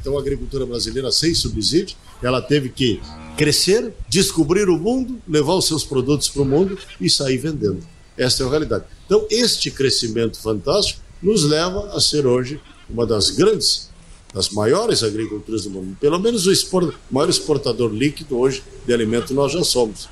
Então a agricultura brasileira sem subsídio, ela teve que crescer, descobrir o mundo, levar os seus produtos para o mundo e sair vendendo. Esta é a realidade. Então este crescimento fantástico nos leva a ser hoje uma das grandes, das maiores agriculturas do mundo. Pelo menos o export, maior exportador líquido hoje de alimento nós já somos.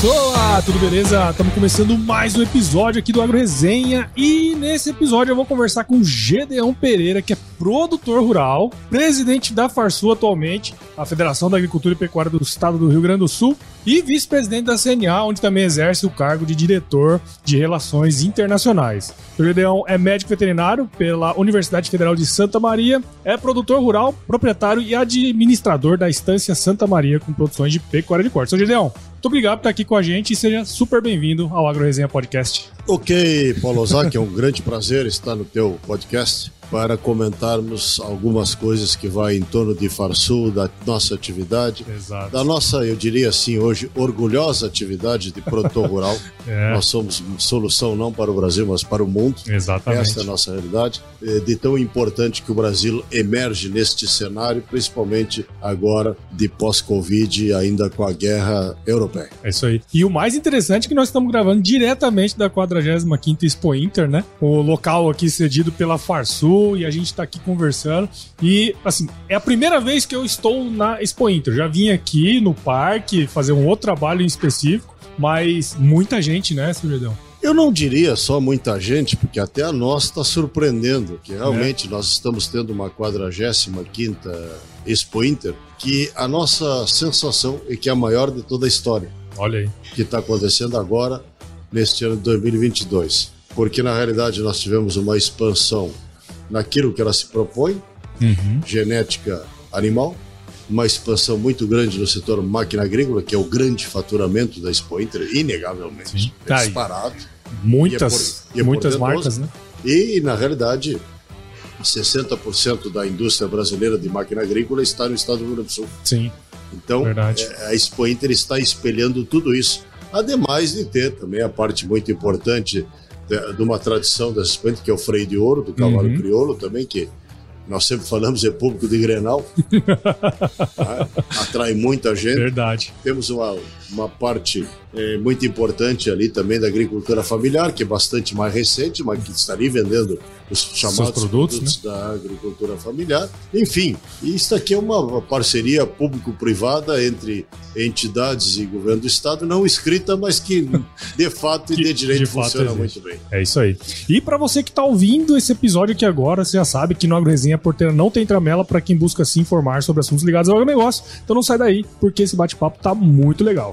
Pessoa, tudo beleza? Estamos começando mais um episódio aqui do Agro Resenha e nesse episódio eu vou conversar com o Gedeão Pereira, que é produtor rural, presidente da Farsul atualmente, a Federação da Agricultura e Pecuária do Estado do Rio Grande do Sul, e vice-presidente da CNA, onde também exerce o cargo de diretor de Relações Internacionais. O Gedeão é médico veterinário pela Universidade Federal de Santa Maria, é produtor rural, proprietário e administrador da Estância Santa Maria com produções de pecuária de corte. Seu Gedeão, muito obrigado por estar aqui com a gente e seja super bem-vindo ao Agro Resenha Podcast. Ok, Paulo Ozaki, é um grande prazer estar no teu podcast para comentarmos algumas coisas que vai em torno de Farsul, da nossa atividade, Exato. da nossa, eu diria assim, hoje, orgulhosa atividade de produtor rural. É. Nós somos solução não para o Brasil, mas para o mundo. Exatamente. Essa é a nossa realidade. Eh, De tão importante que o Brasil emerge neste cenário, principalmente agora de pós-Covid, ainda com a guerra europeia. É isso aí. E o mais interessante é que nós estamos gravando diretamente da 45ª Expo Inter, né? O local aqui cedido pela Farsul e a gente está aqui conversando. E, assim, é a primeira vez que eu estou na Expo Inter. Já vim aqui no parque fazer um outro trabalho em específico, mas muita gente, né, Sujadão? Eu não diria só muita gente, porque até a nós está surpreendendo, que realmente É. nós estamos tendo uma 45ª Expo Inter, que a nossa sensação é que é a maior de toda a história, Olha aí. que está acontecendo agora, neste ano de 2022. Porque, na realidade, nós tivemos uma expansão naquilo que ela se propõe, Uhum. genética animal, uma expansão muito grande no setor máquina agrícola, que é o grande faturamento da Expo Inter, inegavelmente. É Tá disparado. Muitas, é por- é muitas marcas, né? E, na realidade, 60% da indústria brasileira de máquina agrícola está no estado do Rio Grande do Sul. Sim, Então, Verdade. é, a Expo Inter está espelhando tudo isso. Ademais de ter também a parte muito importante de, uma tradição da Expo Inter, que é o freio de ouro, do cavalo Uhum. crioulo também, que nós sempre falamos é público de Grenal. Tá? Atrai muita gente. verdade. Temos uma, uma parte eh, muito importante ali também da agricultura familiar, que é bastante mais recente, mas que está ali vendendo os chamados produtos, né? da agricultura familiar. Enfim, isso aqui é uma, parceria público-privada entre entidades e governo do estado, não escrita, mas que de fato e de direito de funciona muito bem. É isso aí. E pra você que tá ouvindo esse episódio aqui agora, você já sabe que no AgroResenha Porteira não tem tramela pra quem busca se informar sobre assuntos ligados ao agronegócio. Então não sai daí, porque esse bate-papo tá muito legal.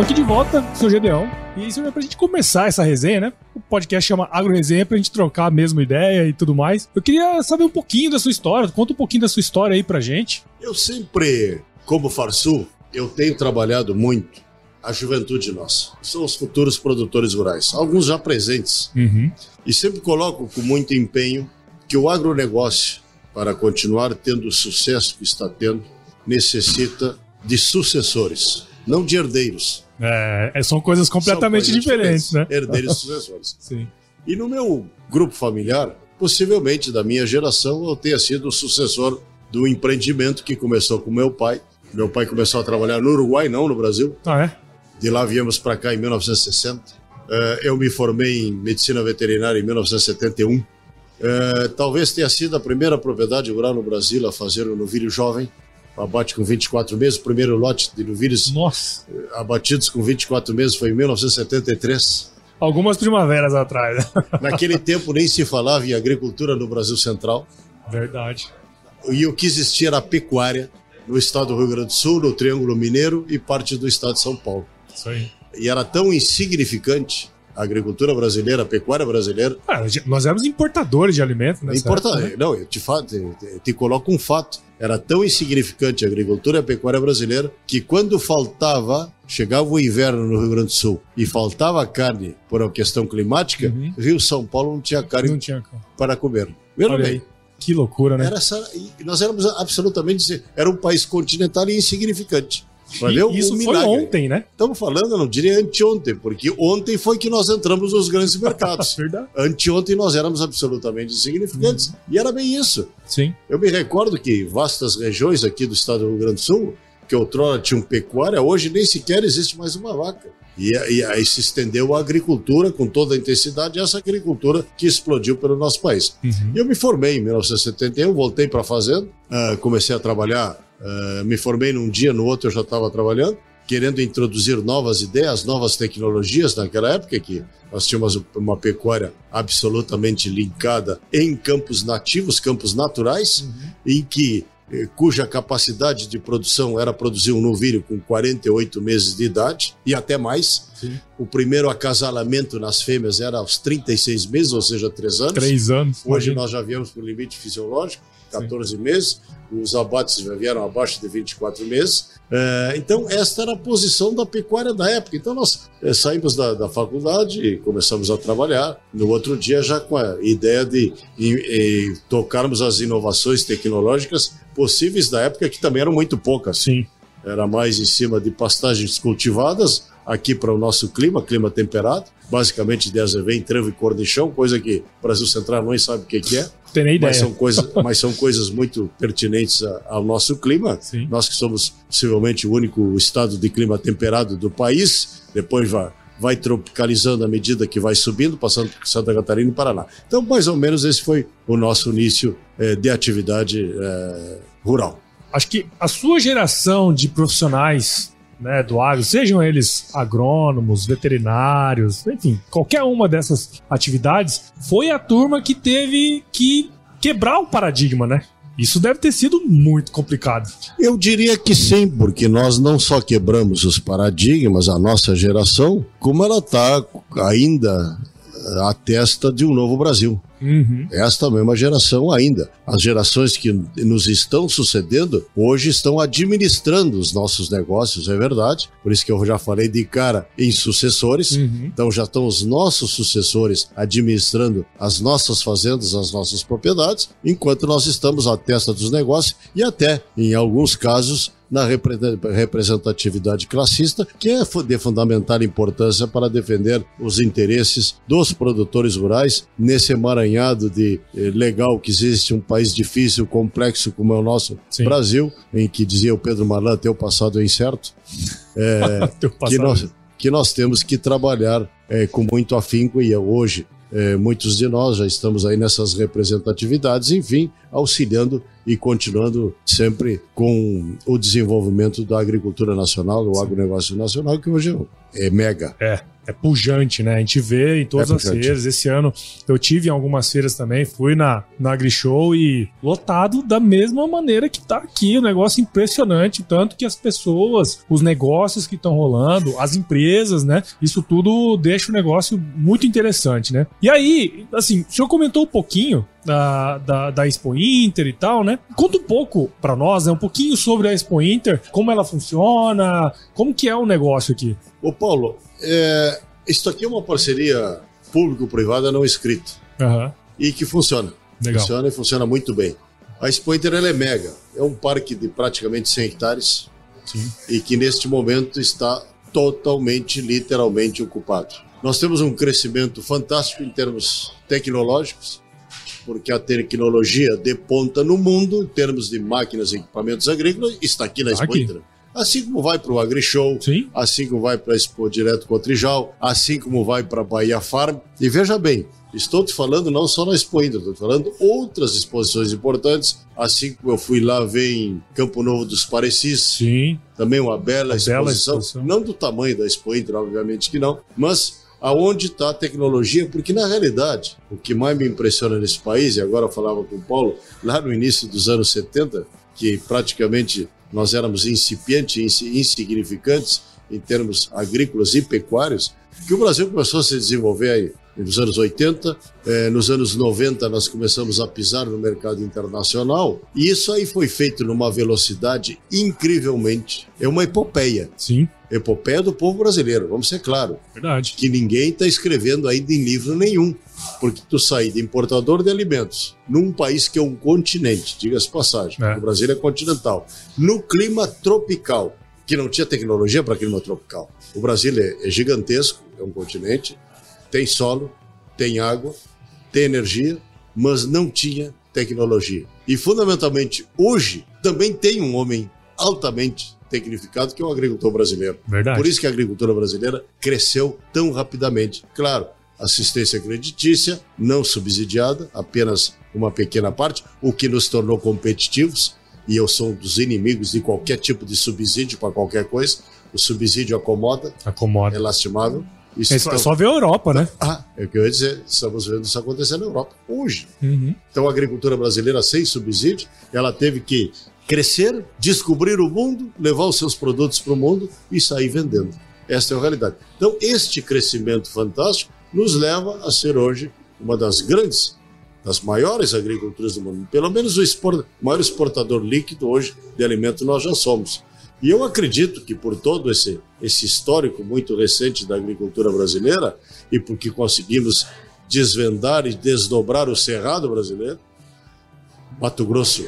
Tô aqui de volta, sou o Gedeão. E isso é pra gente começar essa resenha, né? O podcast chama Agro Resenha pra gente trocar a mesma ideia e tudo mais. Eu queria saber um pouquinho da sua história. Conta um pouquinho da sua história aí pra gente. Eu sempre, como Farsul, eu tenho trabalhado muito a juventude nossa. São os futuros produtores rurais, alguns já presentes. Uhum. E sempre coloco com muito empenho que o agronegócio, para continuar tendo o sucesso que está tendo, necessita de sucessores, não de herdeiros. É, é são coisas completamente São coisas diferentes, né? Herdeiros e sucessores. Sim. E no meu grupo familiar, possivelmente da minha geração, eu tenha sido o sucessor do empreendimento que começou com meu pai. Meu pai começou a trabalhar no Uruguai, não no Brasil. Ah, é? De lá viemos para cá em 1960. Eh, eu me formei em medicina veterinária em 1971. Eh, talvez tenha sido a primeira propriedade rural no Brasil a fazer o novilho jovem. Abate com 24 meses. O primeiro lote de novilhos Nossa. abatidos com 24 meses foi em 1973. Algumas primaveras atrás. Naquele tempo nem se falava em agricultura no Brasil Central. Verdade. E o que existia era a pecuária no estado do Rio Grande do Sul, no Triângulo Mineiro e parte do estado de São Paulo. Isso aí. E era tão insignificante a agricultura brasileira, a pecuária brasileira. Ah, nós éramos importadores de alimentos, né? Importa, Não, eu te, falo, te- te coloco um fato. Era tão insignificante a agricultura e a pecuária brasileira que quando faltava, chegava o inverno no Rio Grande do Sul e faltava carne por uma questão climática, Uhum. Rio São Paulo não tinha carne Não tinha para comer. Veja bem. Que loucura, né? Era essa, nós éramos absolutamente. Era um país continental e insignificante. E o- isso foi ontem, né? Estamos falando, eu não diria anteontem, porque ontem foi que nós entramos nos grandes mercados. Verdade. Anteontem nós éramos absolutamente insignificantes. Uhum. E era bem isso. Sim. Eu me recordo que vastas regiões aqui do estado do Rio Grande do Sul, que outrora tinham pecuária, hoje nem sequer existe mais uma vaca. E, e aí se estendeu a agricultura com toda a intensidade, essa agricultura que explodiu pelo nosso país. Uhum. E eu me formei em 1971, voltei para a fazenda, ah, comecei a trabalhar, ah, me formei num dia, no outro eu já estava trabalhando, querendo introduzir novas ideias, novas tecnologias naquela época que nós tínhamos uma pecuária absolutamente linkada em campos nativos, campos naturais, em que cuja capacidade de produção era produzir um novilho com 48 meses de idade e até mais. Sim. O primeiro acasalamento nas fêmeas era aos 36 meses, ou seja, 3 anos. Três anos. Hoje imagina. nós já viemos para o limite fisiológico, 14 meses. Os abates já vieram abaixo de 24 meses. É, então, esta era a posição da pecuária da época. Então, nós é, saímos da, da faculdade e começamos a trabalhar. No outro dia, já com a ideia de em tocarmos as inovações tecnológicas possíveis da época, que também eram muito poucas Sim. era mais em cima de pastagens cultivadas, aqui para o nosso clima, clima temperado, basicamente de azevém, trevo e cornichão, coisa que o Brasil Central não sabe o que, que é, tem nem ideia. mas são, coisas, mas são coisas muito pertinentes ao nosso clima. Sim. Nós que somos possivelmente o único estado de clima temperado do país, depois vai, vai tropicalizando à medida que vai subindo, passando por Santa Catarina e Paraná. Então, mais ou menos, esse foi o nosso início eh, de atividade eh, rural. Acho que a sua geração de profissionais né, do agro, sejam eles agrônomos, veterinários, enfim, qualquer uma dessas atividades, foi a turma que teve que quebrar o paradigma, né? Isso deve ter sido muito complicado. Eu diria que sim, porque nós não só quebramos os paradigmas, a nossa geração, como ela está ainda eh, à testa de um novo Brasil. Uhum. Esta mesma geração ainda. As gerações que nos estão sucedendo hoje estão administrando os nossos negócios, é verdade. Por isso que eu já falei de cara em sucessores. Uhum. Então já estão os nossos sucessores administrando as nossas fazendas, as nossas propriedades, enquanto nós estamos à testa dos negócios e até, em alguns casos, na repre- representatividade classista, que é de fundamental importância para defender os interesses dos produtores rurais nesse emaranhado de eh, legal que existe um país difícil, complexo como é o nosso Sim. Brasil, em que dizia o Pedro Malan, teu passado é incerto. É, Teu que passado. nós, que nós temos que trabalhar eh, com muito afinco e hoje eh, muitos de nós já estamos aí nessas representatividades, enfim, auxiliando e continuando sempre com o desenvolvimento da agricultura nacional, do agronegócio nacional, que hoje é mega. É, é pujante, né? A gente vê em todas É as feiras. Esse ano eu tive em algumas feiras também, fui na, na AgriShow e lotado da mesma maneira que tá aqui. Um negócio impressionante, tanto que as pessoas, os negócios que estão rolando, as empresas, né? Isso tudo deixa o negócio muito interessante, né? E aí, assim, o senhor comentou um pouquinho da, da, da Expo Inter e tal, né? Conta um pouco pra nós, né? Um pouquinho sobre a Expo Inter, como ela funciona, como que é o negócio aqui. Ô Paulo, é, isso aqui é uma parceria público-privada não escrita Aham, e que funciona. legal. Funciona e funciona muito bem. A Expo Inter ela é mega. É um parque de praticamente 100 hectares Sim. e que neste momento está totalmente, literalmente ocupado. Nós temos um crescimento fantástico em termos tecnológicos, porque a tecnologia de ponta no mundo, em termos de máquinas e equipamentos agrícolas, está aqui na Expo Aqui. Inter. Assim como vai para o AgriShow, Sim. assim como vai para a Expo Direto com o Trijal, assim como vai para a Bahia Farm. E veja bem, estou te falando não só na Expo Inter, estou te falando outras exposições importantes, assim como eu fui lá ver em Campo Novo dos Parecis, Sim. também uma bela Uma exposição, bela exposição. não do tamanho da Expo Inter, obviamente que não, mas aonde está a tecnologia, porque na realidade, o que mais me impressiona nesse país, e agora eu falava com o Paulo, lá no início dos anos 70, que praticamente nós éramos incipientes, insi- insignificantes em termos agrícolas e pecuários, que o Brasil começou a se desenvolver aí nos anos 80, eh, nos anos 90 nós começamos a pisar no mercado internacional, e isso aí foi feito numa velocidade incrivelmente, é uma epopeia, Sim. epopeia do povo brasileiro, vamos ser claro, Verdade. que ninguém está escrevendo ainda em livro nenhum, porque tu sair de importador de alimentos num país que é um continente, diga-se passagem, É. o Brasil é continental, no clima tropical, que não tinha tecnologia para clima tropical. O Brasil é, é gigantesco, é um continente, tem solo, tem água, tem energia, mas não tinha tecnologia. E fundamentalmente hoje também tem um homem altamente tecnificado que é o agricultor brasileiro. Verdade. Por isso que a agricultura brasileira cresceu tão rapidamente. Claro, assistência creditícia, não subsidiada, apenas uma pequena parte, o que nos tornou competitivos. E eu sou um dos inimigos de qualquer tipo de subsídio para qualquer coisa. O subsídio acomoda, é Acomoda. lastimável. Isso É só, só ver a Europa, né? Ah, é o que eu ia dizer. Estamos vendo isso acontecer na Europa hoje. Uhum. Então a agricultura brasileira sem subsídio, ela teve que crescer, descobrir o mundo, levar os seus produtos para o mundo e sair vendendo. Esta é a realidade. Então este crescimento fantástico nos leva a ser hoje uma das grandes, das maiores agriculturas do mundo. Pelo menos o expor- maior exportador líquido hoje de alimento nós já somos. E eu acredito que por todo esse, esse histórico muito recente da agricultura brasileira e porque conseguimos desvendar e desdobrar o cerrado brasileiro, Mato Grosso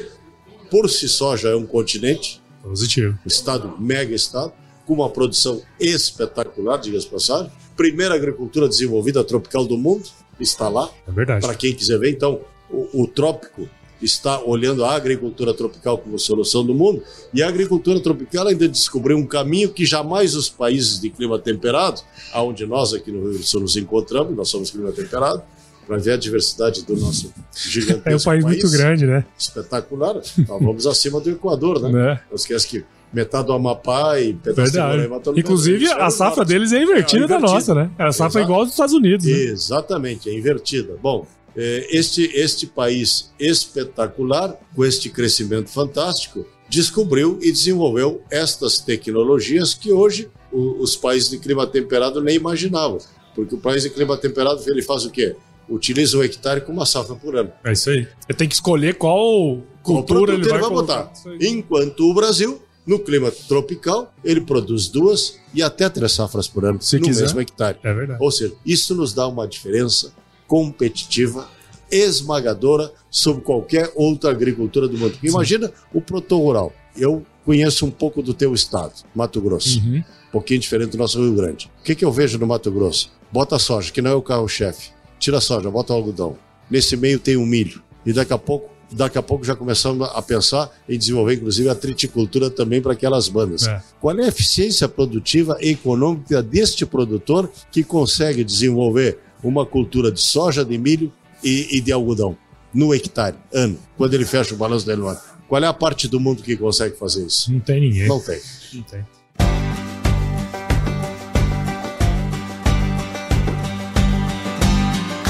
por si só já é um continente, Positivo. um estado mega estado, com uma produção espetacular, diga-se de passagem. Primeira agricultura desenvolvida tropical do mundo está lá, É verdade. para quem quiser ver. Então, o, o trópico está olhando a agricultura tropical como solução do mundo, e a agricultura tropical ainda descobriu um caminho que jamais os países de clima temperado, aonde nós aqui no Rio Grande do Sul nos encontramos, nós somos clima temperado, para ver a diversidade do nosso gigantesco É um país muito grande, né? espetacular. Nós vamos acima do Equador, né? Né? Não esquece que metade do Amapá e Verdade. no Inclusive, a safra deles é invertida É, da invertida. nossa, né? A safra é Exato. igual aos dos Estados Unidos. Né? Exatamente, é invertida. Bom, é, este, este país espetacular, com este crescimento fantástico, descobriu e desenvolveu estas tecnologias que hoje os países de clima temperado nem imaginavam. Porque o país de clima temperado ele faz o quê? Utiliza um hectare com uma safra por ano. É isso aí. Ele tem que escolher qual Qual cultura ele produto vai, botar. colocar. Isso aí. Enquanto o Brasil, no clima tropical, ele produz duas e até três safras por ano Se no quiser. mesmo hectare. É verdade. Ou seja, isso nos dá uma diferença competitiva esmagadora sobre qualquer outra agricultura do mundo. Imagina o produtor rural. Eu conheço um pouco do teu estado, Mato Grosso. Uhum. Um pouquinho diferente do nosso Rio Grande. O que, que eu vejo no Mato Grosso? Bota soja, que não é o carro-chefe. Tira a soja, bota o algodão. Nesse meio tem o milho. E daqui a pouco, daqui a pouco já começamos a pensar em desenvolver, inclusive, a triticultura também para aquelas bandas. É. Qual é a eficiência produtiva e econômica deste produtor que consegue desenvolver uma cultura de soja, de milho e, e de algodão no hectare, ano, quando ele fecha o balanço dele no ano? Qual é a parte do mundo que consegue fazer isso? Não tem ninguém. Não tem. Não tem.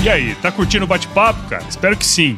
E aí, tá curtindo o bate-papo, cara? Espero que sim.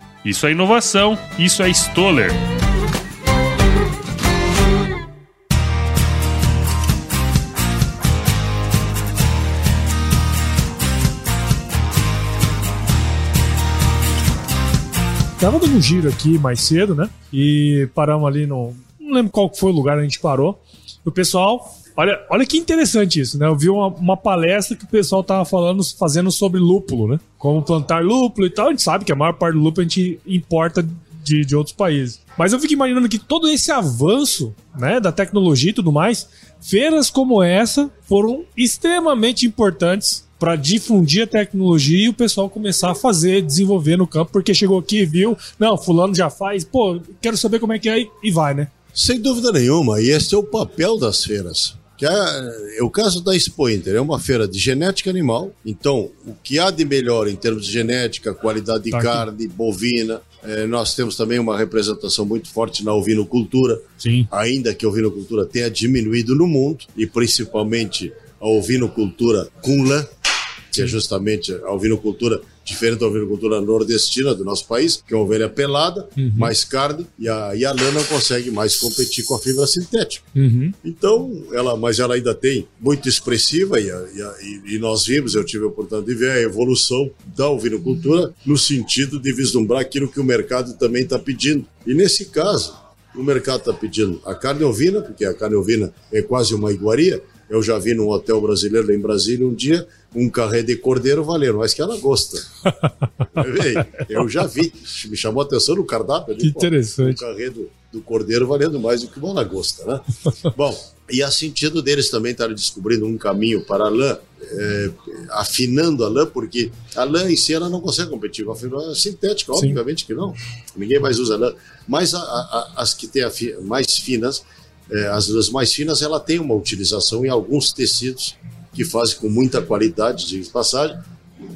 Isso é inovação, isso é Stoller. Tava dando um giro aqui mais cedo, né? E paramos ali no. Não lembro qual foi o lugar onde a gente parou. O pessoal. Olha, olha que interessante isso, né? Eu vi uma, uma palestra que o pessoal tava falando, fazendo sobre lúpulo, né? Como plantar lúpulo e tal. A gente sabe que a maior parte do lúpulo a gente importa de, de outros países. Mas eu fico imaginando que todo esse avanço né, da tecnologia e tudo mais, feiras como essa foram extremamente importantes para difundir a tecnologia e o pessoal começar a fazer, desenvolver no campo, porque chegou aqui e viu, não, fulano já faz, pô, quero saber como é que é e vai, né? Sem dúvida nenhuma, e esse é o papel das feiras. Que é, é o caso da Expo Inter, é uma feira de genética animal, então o que há de melhor em termos de genética, qualidade de Tá carne, bovina, eh, nós temos também uma representação muito forte na ovinocultura, Sim. ainda que a ovinocultura tenha diminuído no mundo, e principalmente a ovinocultura com lã, que é justamente a ovinocultura diferente da ovinocultura nordestina do nosso país, que é uma ovelha pelada, mais carne, e a, e a lã não consegue mais competir com a fibra sintética. Uhum. Então, ela, mas ela ainda tem muito expressiva e, a- e a- e- nós vimos, eu tive a oportunidade de ver a evolução da ovinocultura no sentido de vislumbrar aquilo que o mercado também está pedindo. E nesse caso, o mercado está pedindo a carne ovina, porque a carne ovina é quase uma iguaria. Eu já vi num hotel brasileiro lá em Brasília um dia um carré de cordeiro valendo, mas que ela gosta. Eu já vi, me chamou a atenção no cardápio. Que pô, interessante. o carré do, do cordeiro valendo mais do que uma lagosta, né? Bom, e a sentido deles também estarem descobrindo um caminho para a lã, é, afinando a lã, porque a lã em si ela não consegue competir com a fibra sintética, Sim. obviamente que não. Ninguém mais usa lã. Mas a- a- as que têm fi- mais finas, é, as lãs mais finas, ela tem uma utilização em alguns tecidos que fazem com muita qualidade, de passagem,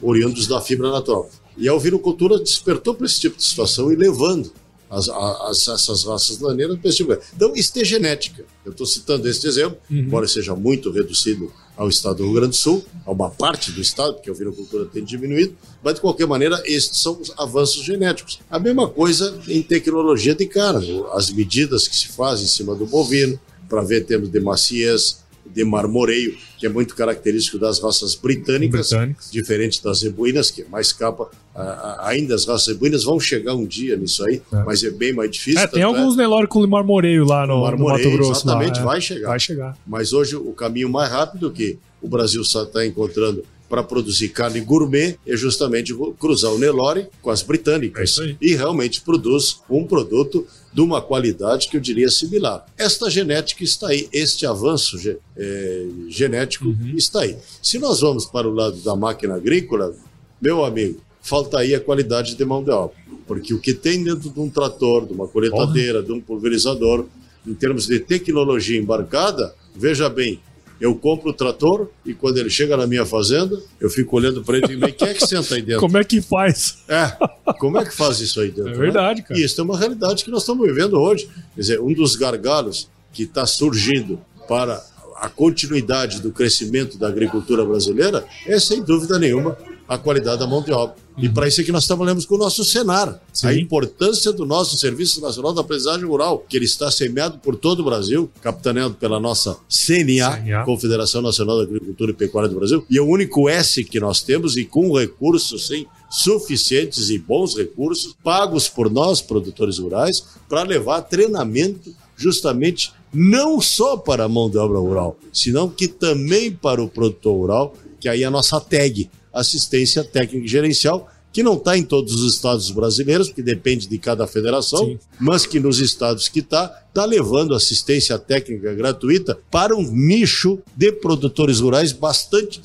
oriundos da fibra natural. E a ovinocultura despertou para esse tipo de situação e levando as, as- essas raças laneiras para esse tipo de Então, isso é genética. Eu estou citando este exemplo, embora seja muito reduzido ao estado do Rio Grande do Sul, a uma parte do estado, porque a ovinocultura tem diminuído, mas de qualquer maneira, estes são os avanços genéticos. A mesma coisa em tecnologia de carne, as medidas que se fazem em cima do bovino, para ver termos de maciez, de marmoreio, que é muito característico das raças britânicas, Britânicas. diferente das zebuínas, que é mais capa. A- a- ainda as raças zebuínas vão chegar um dia nisso aí, É. mas é bem mais difícil. É, tem tanto alguns Nelore com marmoreio lá no, no Marmoreio, Mato Grosso. lá, exatamente, é. vai chegar. Vai chegar. Mas hoje o caminho mais rápido que o Brasil está encontrando para produzir carne gourmet é justamente cruzar o Nelore com as É britânicas. aí. e realmente produz um produto de uma qualidade que eu diria similar. Esta genética está aí, este avanço ge- eh, genético Uhum. está aí. Se nós vamos para o lado da máquina agrícola, meu amigo, falta aí a qualidade de mão de obra. Porque o que tem dentro de um trator, de uma coletadeira, de um pulverizador, em termos de tecnologia embarcada, veja bem, eu compro o trator e quando ele chega na minha fazenda, eu fico olhando para ele e digo, quem é que senta aí dentro? Como é que faz? É, como é que faz isso aí dentro? É né? verdade, cara. E isso é uma realidade que nós estamos vivendo hoje. Quer dizer, um dos gargalos que está surgindo para a continuidade do crescimento da agricultura brasileira é, sem dúvida nenhuma, a qualidade da mão de obra. E para isso é que nós trabalhamos com o nosso Senar. Uhum. Sim. A importância do nosso Serviço Nacional da Aprendizagem Rural, que ele está semeado por todo o Brasil, capitaneado pela nossa CNA, CNA. Confederação Nacional da Agricultura e Pecuária do Brasil, e é o único S que nós temos e com recursos, sim, suficientes e bons recursos, pagos por nós, produtores rurais, para levar treinamento justamente não só para a mão de obra rural, senão que também para o produtor rural, que aí é a nossa tag, assistência técnica e gerencial, que não está em todos os estados brasileiros, porque depende de cada federação, Sim. mas que nos estados que está, está levando assistência técnica gratuita para um nicho de produtores rurais bastante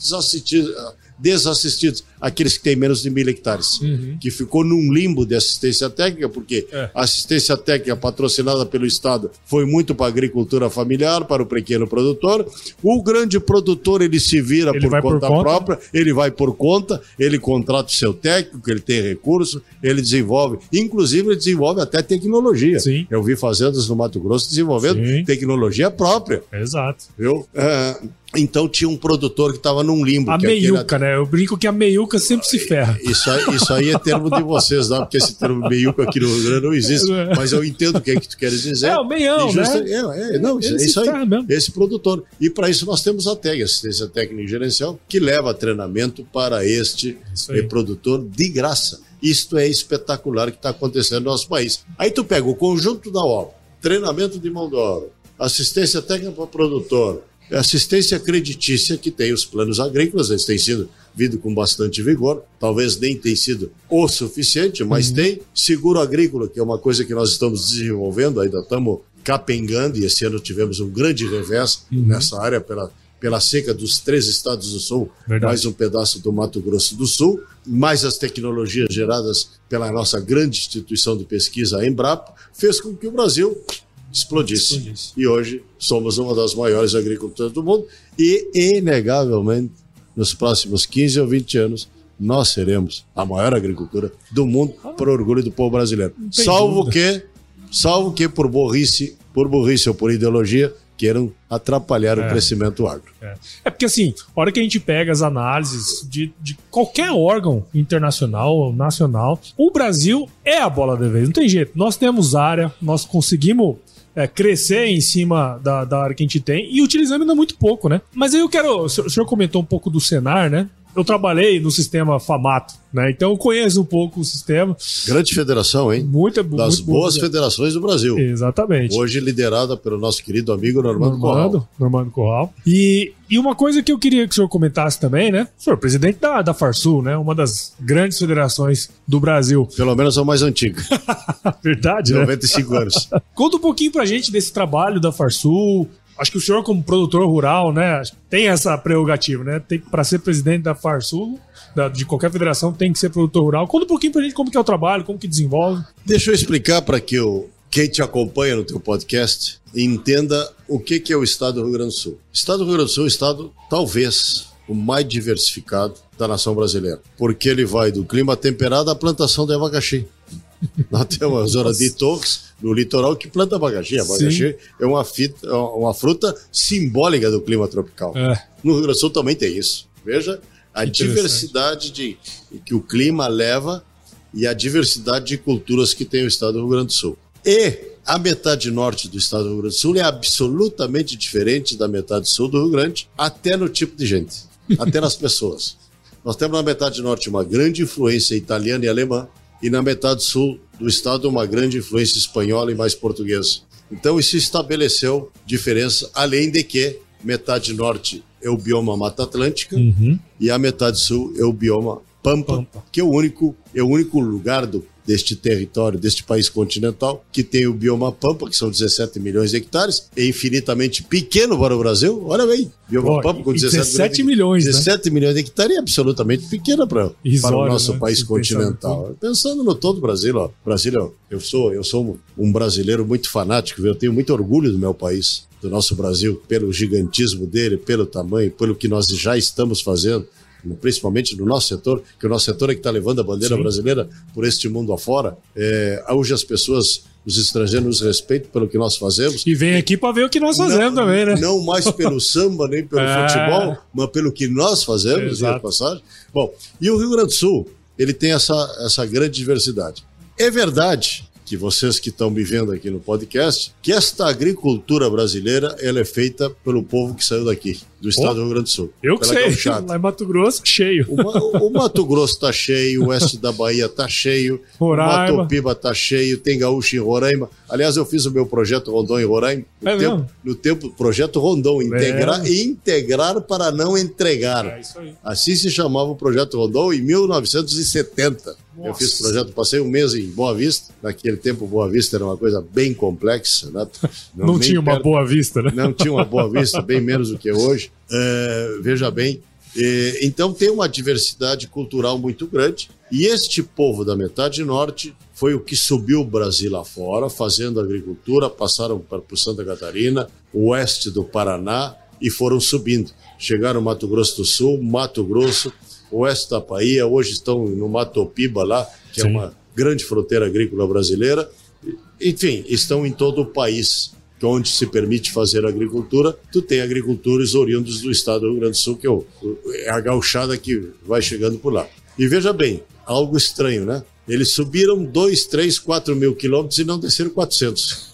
desassistidos, aqueles que têm menos de mil hectares, Uhum. que ficou num limbo de assistência técnica, porque É. a assistência técnica patrocinada pelo Estado foi muito para a agricultura familiar, para o pequeno produtor. O grande produtor, ele se vira Ele por vai por conta conta, própria, ele vai por conta, ele contrata o seu técnico, ele tem recurso, ele desenvolve, inclusive ele desenvolve até tecnologia. Sim. Eu vi fazendas no Mato Grosso desenvolvendo Sim. tecnologia própria, Exato. viu? É, então tinha um produtor que estava num limbo. A é aquele- meiuca, né? Eu brinco que a meiuca sempre se ferra. isso aí, isso aí é termo de vocês, não? Porque esse termo meiuca aqui no Rio Grande não existe. É. Mas eu entendo o que, é que tu queres dizer. É, o meião, justa- né? É, é, não, isso, é isso aí. mesmo. Esse produtor. E para isso nós temos a TEG, Assistência Técnica e Gerencial, que leva treinamento para este produtor de graça. Isto é espetacular que está acontecendo no nosso país. Aí tu pega o conjunto da obra, treinamento de mão de obra, assistência técnica para o produtor, assistência creditícia que tem os planos agrícolas, eles têm sido vindo com bastante vigor, talvez nem tenha sido o suficiente, mas tem. Seguro agrícola, que é uma coisa que nós estamos desenvolvendo, ainda estamos capengando, e esse ano tivemos um grande revés nessa área pela, pela seca dos três estados do sul, Verdade. mais um pedaço do Mato Grosso do Sul, mais as tecnologias geradas pela nossa grande instituição de pesquisa, a Embrapa, fez com que o Brasil explodisse. Explodisse. E hoje somos uma das maiores agriculturas do mundo e, inegavelmente, nos próximos 15 ou 20 anos, nós seremos a maior agricultura do mundo, por orgulho do povo brasileiro. Salvo dúvida. que, salvo que por burrice, por burrice ou por ideologia, queiram atrapalhar o crescimento agro. É. É porque assim, a hora que a gente pega as análises de, de qualquer órgão internacional ou nacional, o Brasil é a bola da vez, não tem jeito. Nós temos área, nós conseguimos é, crescer em cima da, da área que a gente tem e utilizamos ainda muito pouco, né? Mas aí eu quero. O senhor, comentou um pouco do Senar, né? Eu trabalhei no sistema FAMATO, né? Então eu conheço um pouco o sistema. Grande federação, hein? Muita Das muito boas boa- federações do Brasil. Exatamente. Hoje liderada pelo nosso querido amigo Normando, Corral. Normando, Normando Corral. E, e uma coisa que eu queria que o senhor comentasse também, né? O senhor, presidente da, da Farsul, né? Uma das grandes federações do Brasil. Pelo menos a mais antiga, Verdade, né? 95 anos. Conta um pouquinho pra gente desse trabalho da Farsul. Acho que o senhor, como produtor rural, né, tem essa prerrogativa, né? Tem para ser presidente da Farsul, da- de qualquer federação, tem que ser produtor rural. Conta um pouquinho pra gente como que é o trabalho, como que desenvolve. Deixa eu explicar para que o, quem te acompanha no teu podcast entenda o que, que é o estado do Rio Grande do Sul. O estado do Rio Grande do Sul é o estado, talvez, o mais diversificado da nação brasileira, porque ele vai do clima temperado à plantação de abacaxi. Nós temos a zona de Torres, no litoral, que planta abacaxi. Abacaxi é uma, fita, é uma fruta simbólica do clima tropical. É. No Rio Grande do Sul também tem isso. Veja a diversidade de, que o clima leva e a diversidade de culturas que tem o estado do Rio Grande do Sul. E a metade norte do estado do Rio Grande do Sul é absolutamente diferente da metade sul do Rio Grande, até no tipo de gente, até nas pessoas. Nós temos na metade norte uma grande influência italiana e alemã, e na metade sul do estado uma grande influência espanhola e mais portuguesa. Então isso estabeleceu diferença, além de que metade norte é o bioma Mata Atlântica e a metade sul é o bioma Pampa, Pampa. que é o único é o único lugar do, deste território, deste país continental, que tem o bioma Pampa, que são 17 milhões de hectares, é infinitamente pequeno para o Brasil. Olha bem, bioma Pô, Pampa com e 17, 17 milhões, né? 17 milhões de hectares é absolutamente pequeno para, para o Irrisório, nosso né? país continental. Pensando no todo o Brasil, ó. Brasil, ó, eu sou, eu sou um brasileiro muito fanático, eu tenho muito orgulho do meu país, do nosso Brasil, pelo gigantismo dele, pelo tamanho, pelo que nós já estamos fazendo, principalmente no nosso setor, que o nosso setor é que está levando a bandeira Sim. brasileira por este mundo afora. É, hoje as pessoas, os estrangeiros nos respeitam pelo que nós fazemos. E vem aqui pra ver o que nós fazemos não, também, né? Não mais pelo samba, nem pelo É. futebol, mas pelo que nós fazemos, Exato. de passagem. Bom, e o Rio Grande do Sul, ele tem essa, essa grande diversidade. É verdade que vocês que estão me vendo aqui no podcast, que esta agricultura brasileira, ela é feita pelo povo que saiu daqui, do estado do Rio Grande do Sul. Eu que pela sei. gauchada. Lá em Mato Grosso, cheio. O, o Mato Grosso tá cheio, o oeste da Bahia tá cheio, Roraima. o Mato Piba tá cheio, tem gaúcho em Roraima. Aliás, eu fiz o meu projeto Rondon em Roraima. No É tempo, no tempo, projeto Rondon, integrar, integrar para não entregar. É isso aí. Assim se chamava o projeto Rondon em 1970. Eu Nossa. fiz o projeto, passei um mês em Boa Vista. Naquele tempo, Boa Vista era uma coisa bem complexa. Né? Não, nem tinha uma perto- boa vista, né? não tinha uma boa vista, bem menos do que hoje. É, veja bem, E, então tem uma diversidade cultural muito grande. E este povo da metade norte foi o que subiu o Brasil lá fora, fazendo agricultura, passaram para Santa Catarina, o oeste do Paraná e foram subindo. Chegaram no Mato Grosso do Sul, Mato Grosso, oeste da Bahia, hoje estão no Mato Piba lá, que é Sim. é uma grande fronteira agrícola brasileira. Enfim, estão em todo o país que onde se permite fazer agricultura, tu tem agricultores oriundos do estado do Rio Grande do Sul, que é, o, é a gauchada que vai chegando por lá. E veja bem, algo estranho, né? Eles subiram 2, 3, 4 mil quilômetros e não desceram 400.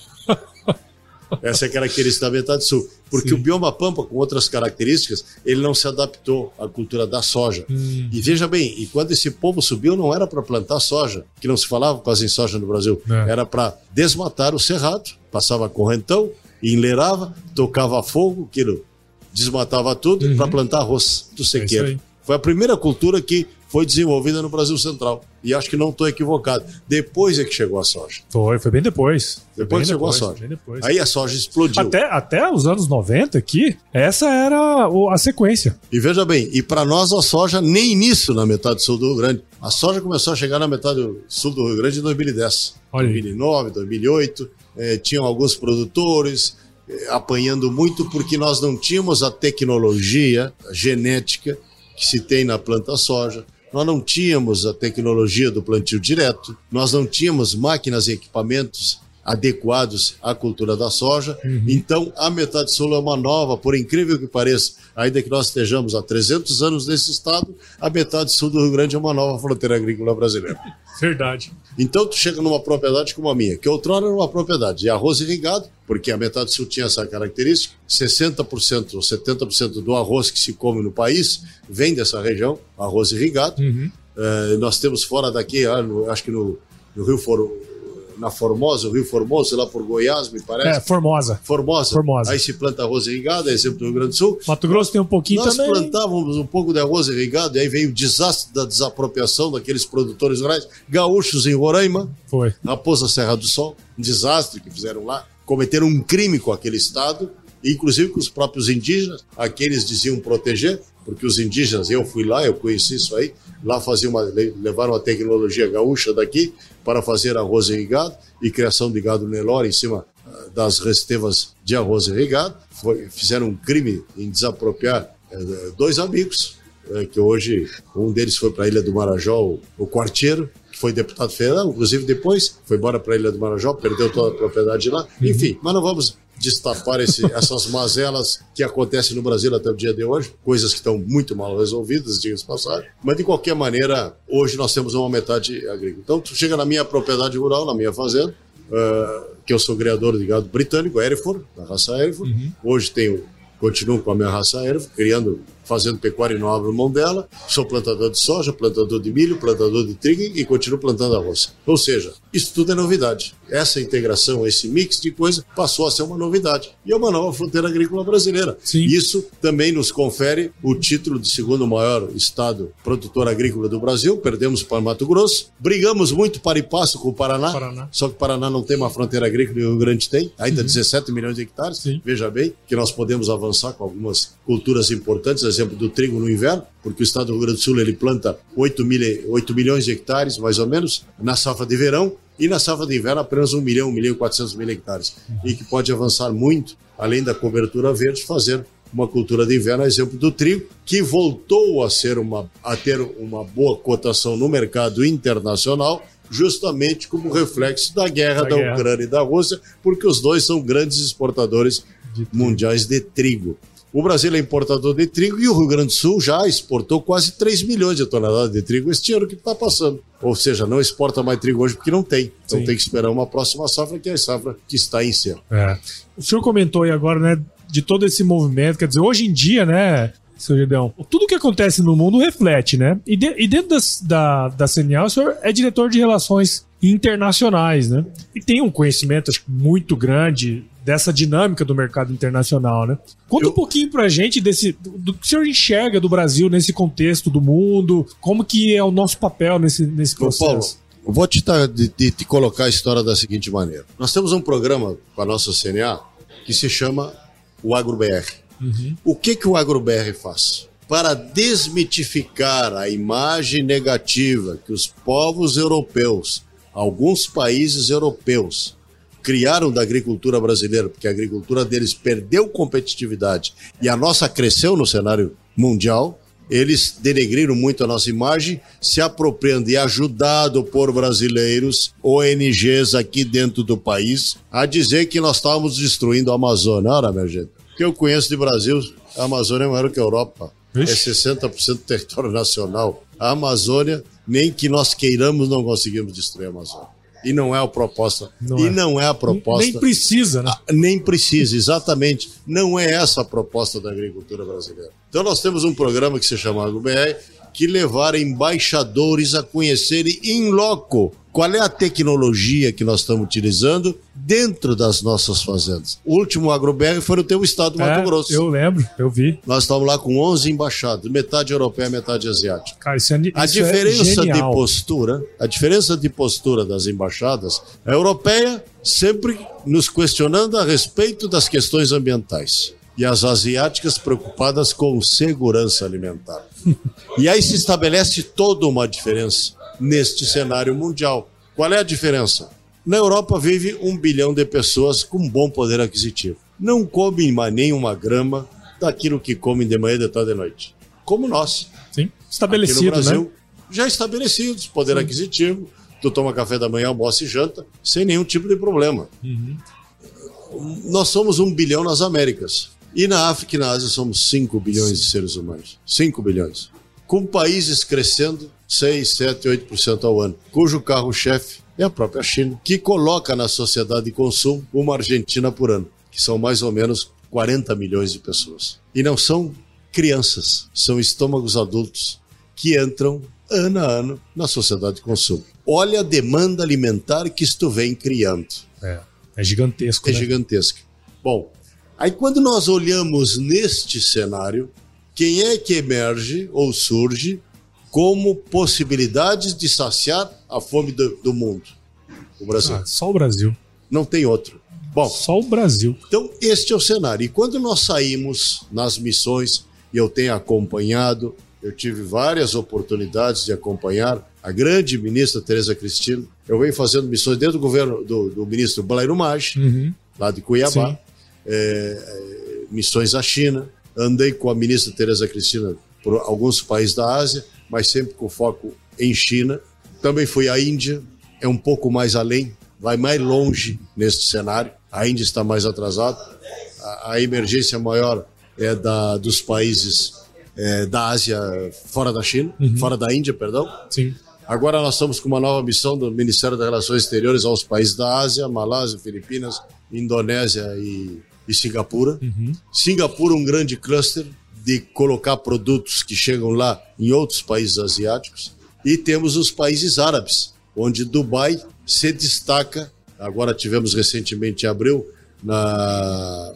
Essa é a característica da metade sul. Porque Sim. o bioma pampa, com outras características, ele não se adaptou à cultura da soja. Hum. E veja bem, e quando esse povo subiu, não era para plantar soja, que não se falava quase em soja no Brasil, É. era para desmatar o cerrado, passava correntão, enleirava, tocava fogo, aquilo desmatava tudo para plantar arroz do Uhum. É sequeiro. aí. Foi a primeira cultura que foi desenvolvida no Brasil Central. E acho que não estou equivocado. Depois é que chegou a soja. Foi, foi bem depois. Depois bem chegou depois, a soja. depois. Aí a soja explodiu. Até, até os anos 90 aqui, essa era a sequência. E veja bem, e para nós a soja nem nisso na metade sul do Rio Grande. A soja começou a chegar na metade sul do Rio Grande em 2010. Olha aí. 2009, 2008. eh, tinham alguns produtores eh, apanhando muito porque nós não tínhamos a tecnologia a genética que se tem na planta soja. Nós não tínhamos a tecnologia do plantio direto, nós não tínhamos máquinas e equipamentos adequados à cultura da soja. Então, a metade sul é uma nova, por incrível que pareça, ainda que nós estejamos há 300 anos nesse estado, a metade sul do Rio Grande é uma nova fronteira agrícola brasileira. Verdade. Então, tu chega numa propriedade como a minha, que outrora era uma propriedade de arroz irrigado, porque a metade sul tinha essa característica, 60% ou 70% do arroz que se come no país vem dessa região, arroz irrigado. Uhum. Eh, nós temos fora daqui, ah, no- acho que no, no Rio For, na Formosa, o Rio Formoso, lá por Goiás, me parece. É, Formosa. Formosa. Formosa. Aí se planta arroz irrigado, é exemplo do Rio Grande do Sul. Mato Grosso tem um pouquinho Nós também. plantávamos um pouco de arroz irrigado, e aí veio o desastre da desapropriação daqueles produtores rurais, gaúchos em Roraima, Foi. Raposa Serra do Sol, um desastre que fizeram lá, cometeram um crime com aquele estado, inclusive com os próprios indígenas, aqueles diziam proteger, porque os indígenas, eu fui lá, eu conheci isso aí, lá faziam uma, le- levaram a tecnologia gaúcha daqui para fazer arroz irrigado e criação de gado Nelore em cima ah, das restevas de arroz irrigado, Foi- fizeram um crime em desapropriar eh, dois amigos, eh, que hoje um deles foi para a Ilha do Marajó, o, o Quarteiro, que foi deputado federal, inclusive depois foi embora para a Ilha do Marajó, perdeu toda a propriedade lá. Enfim, mas não vamos destapar esse- essas mazelas que acontecem no Brasil até o dia de hoje, coisas que estão muito mal resolvidas, diga-se de passagem. Mas de qualquer maneira, hoje nós temos uma metade agrícola. Então, tu chega na minha propriedade rural, na minha fazenda, ah, que eu sou criador de gado britânico, Hereford, da raça Hereford. Hoje tenho, continuo com a minha raça Hereford, criando, fazendo pecuária e não abro mão dela. Sou plantador de soja, plantador de milho, plantador de trigo e continuo plantando arroz. Ou seja, isso tudo é novidade. Essa integração, esse mix de coisa passou a ser uma novidade. E é uma nova fronteira agrícola brasileira. Sim. Isso também nos confere o título de segundo maior estado produtor agrícola do Brasil. Perdemos para Mato Grosso. Brigamos muito para e passo com o Paraná. Paraná. Só que o Paraná não tem uma fronteira agrícola e o Rio Grande tem, ainda 17 milhões de hectares. Sim. Veja bem que nós podemos avançar com algumas culturas importantes, exemplo do trigo no inverno, porque o estado do Rio Grande do Sul ele planta 8, mil, 8 milhões de hectares, mais ou menos, na safra de verão, e na safra de inverno apenas 1 milhão, 1 milhão e 400 mil hectares. E que pode avançar muito, além da cobertura verde, fazer uma cultura de inverno, a exemplo do trigo, que voltou a ser uma a ter uma boa cotação no mercado internacional, justamente como reflexo da guerra Da da, guerra. Ucrânia e da Rússia, porque os dois são grandes exportadores mundiais de trigo. O Brasil é importador de trigo e o Rio Grande do Sul já exportou quase 3 milhões de toneladas de trigo este ano que está passando. Ou seja, não exporta mais trigo hoje porque não tem. Então Sim. tem que esperar uma próxima safra, que é a safra que está em cena. É. O senhor comentou aí agora, né, de todo esse movimento, quer dizer, hoje em dia, né, seu Gideão, tudo que acontece no mundo reflete, né? E, de- e dentro das- da, da CNA, o senhor é diretor de relações internacionais, né? E tem um conhecimento, acho muito grande dessa dinâmica do mercado internacional, né? Conta Eu- um pouquinho pra gente desse, do, que o senhor enxerga do Brasil nesse contexto do mundo, como que é o nosso papel nesse, nesse Ô, Paulo, processo. eu vou te, de- te colocar a história da seguinte maneira. Nós temos um programa com a nossa CNA que se chama o AgroBR. O que, que o AgroBR faz? para desmitificar a imagem negativa que os povos europeus, alguns países europeus, criaram da agricultura brasileira, porque a agricultura deles perdeu competitividade e a nossa cresceu no cenário mundial, eles denegriram muito a nossa imagem, se apropriando e ajudado por brasileiros, ONGs aqui dentro do país, a dizer que nós estávamos destruindo a Amazônia. Ora, minha gente, o que eu conheço de Brasil, a Amazônia é maior que a Europa. Ixi. É 60% do território nacional. A Amazônia, nem que nós queiramos, não conseguimos destruir a Amazônia. E não é a proposta. Não e é. não é a proposta. Nem precisa, né? Ah, nem precisa, exatamente. Não é essa a proposta da agricultura brasileira. Então nós temos um programa que se chama AgroBR, que levar embaixadores a conhecerem em loco qual é a tecnologia que nós estamos utilizando dentro das nossas fazendas. O último AgroBR foi no teu estado do Mato é, Grosso. Eu lembro, eu vi. Nós estamos lá com 11 embaixadas, metade europeia, metade asiática. Cara, isso é, isso a é diferença é de postura, a diferença de postura das embaixadas, a europeia sempre nos questionando a respeito das questões ambientais e as asiáticas preocupadas com segurança alimentar. e aí se estabelece toda uma diferença neste cenário mundial. Qual é a diferença? Na Europa vive um bilhão de pessoas com bom poder aquisitivo. Não comem mais nem uma grama daquilo que comem de manhã, de tarde e de noite. Como nós. Sim, estabelecido, Aqui no Brasil, né? já estabelecidos, poder Sim. aquisitivo. Tu toma café da manhã, almoço e janta, sem nenhum tipo de problema. Uhum. Nós somos um bilhão nas Américas. E na África e na Ásia somos 5 bilhões de seres humanos. 5 bilhões. Com países crescendo 6, 7, 8% ao ano, cujo carro-chefe é a própria China, que coloca na sociedade de consumo uma Argentina por ano, que são mais ou menos 40 milhões de pessoas. E não são crianças, são estômagos adultos que entram ano a ano na sociedade de consumo. Olha a demanda alimentar que isto vem criando. É, é gigantesco. É né? gigantesca. Bom, Aí quando nós olhamos neste cenário, quem é que emerge ou surge como possibilidades de saciar a fome do, do mundo? O Brasil. Ah, só o Brasil. Não tem outro. Bom, só o Brasil. Então, este é o cenário. E quando nós saímos nas missões, e eu tenho acompanhado, eu tive várias oportunidades de acompanhar a grande ministra Tereza Cristina. Eu venho fazendo missões dentro do governo do, do ministro Blairo Maggi, uhum. lá de Cuiabá. Sim é, missões à China. Andei com a ministra Tereza Cristina por alguns países da Ásia, mas sempre com foco em China. Também fui à Índia, é um pouco mais além, vai mais longe neste cenário. A Índia está mais atrasada. A, a emergência maior é da, dos países é, da Ásia fora da China, uhum. fora da Índia, perdão. Sim. Agora nós estamos com uma nova missão do Ministério das Relações Exteriores aos países da Ásia, Malásia, Filipinas, Indonésia e e Singapura. Uhum. Singapura, um grande cluster de colocar produtos que chegam lá em outros países asiáticos. E temos os países árabes, onde Dubai se destaca. Agora tivemos recentemente em abril na,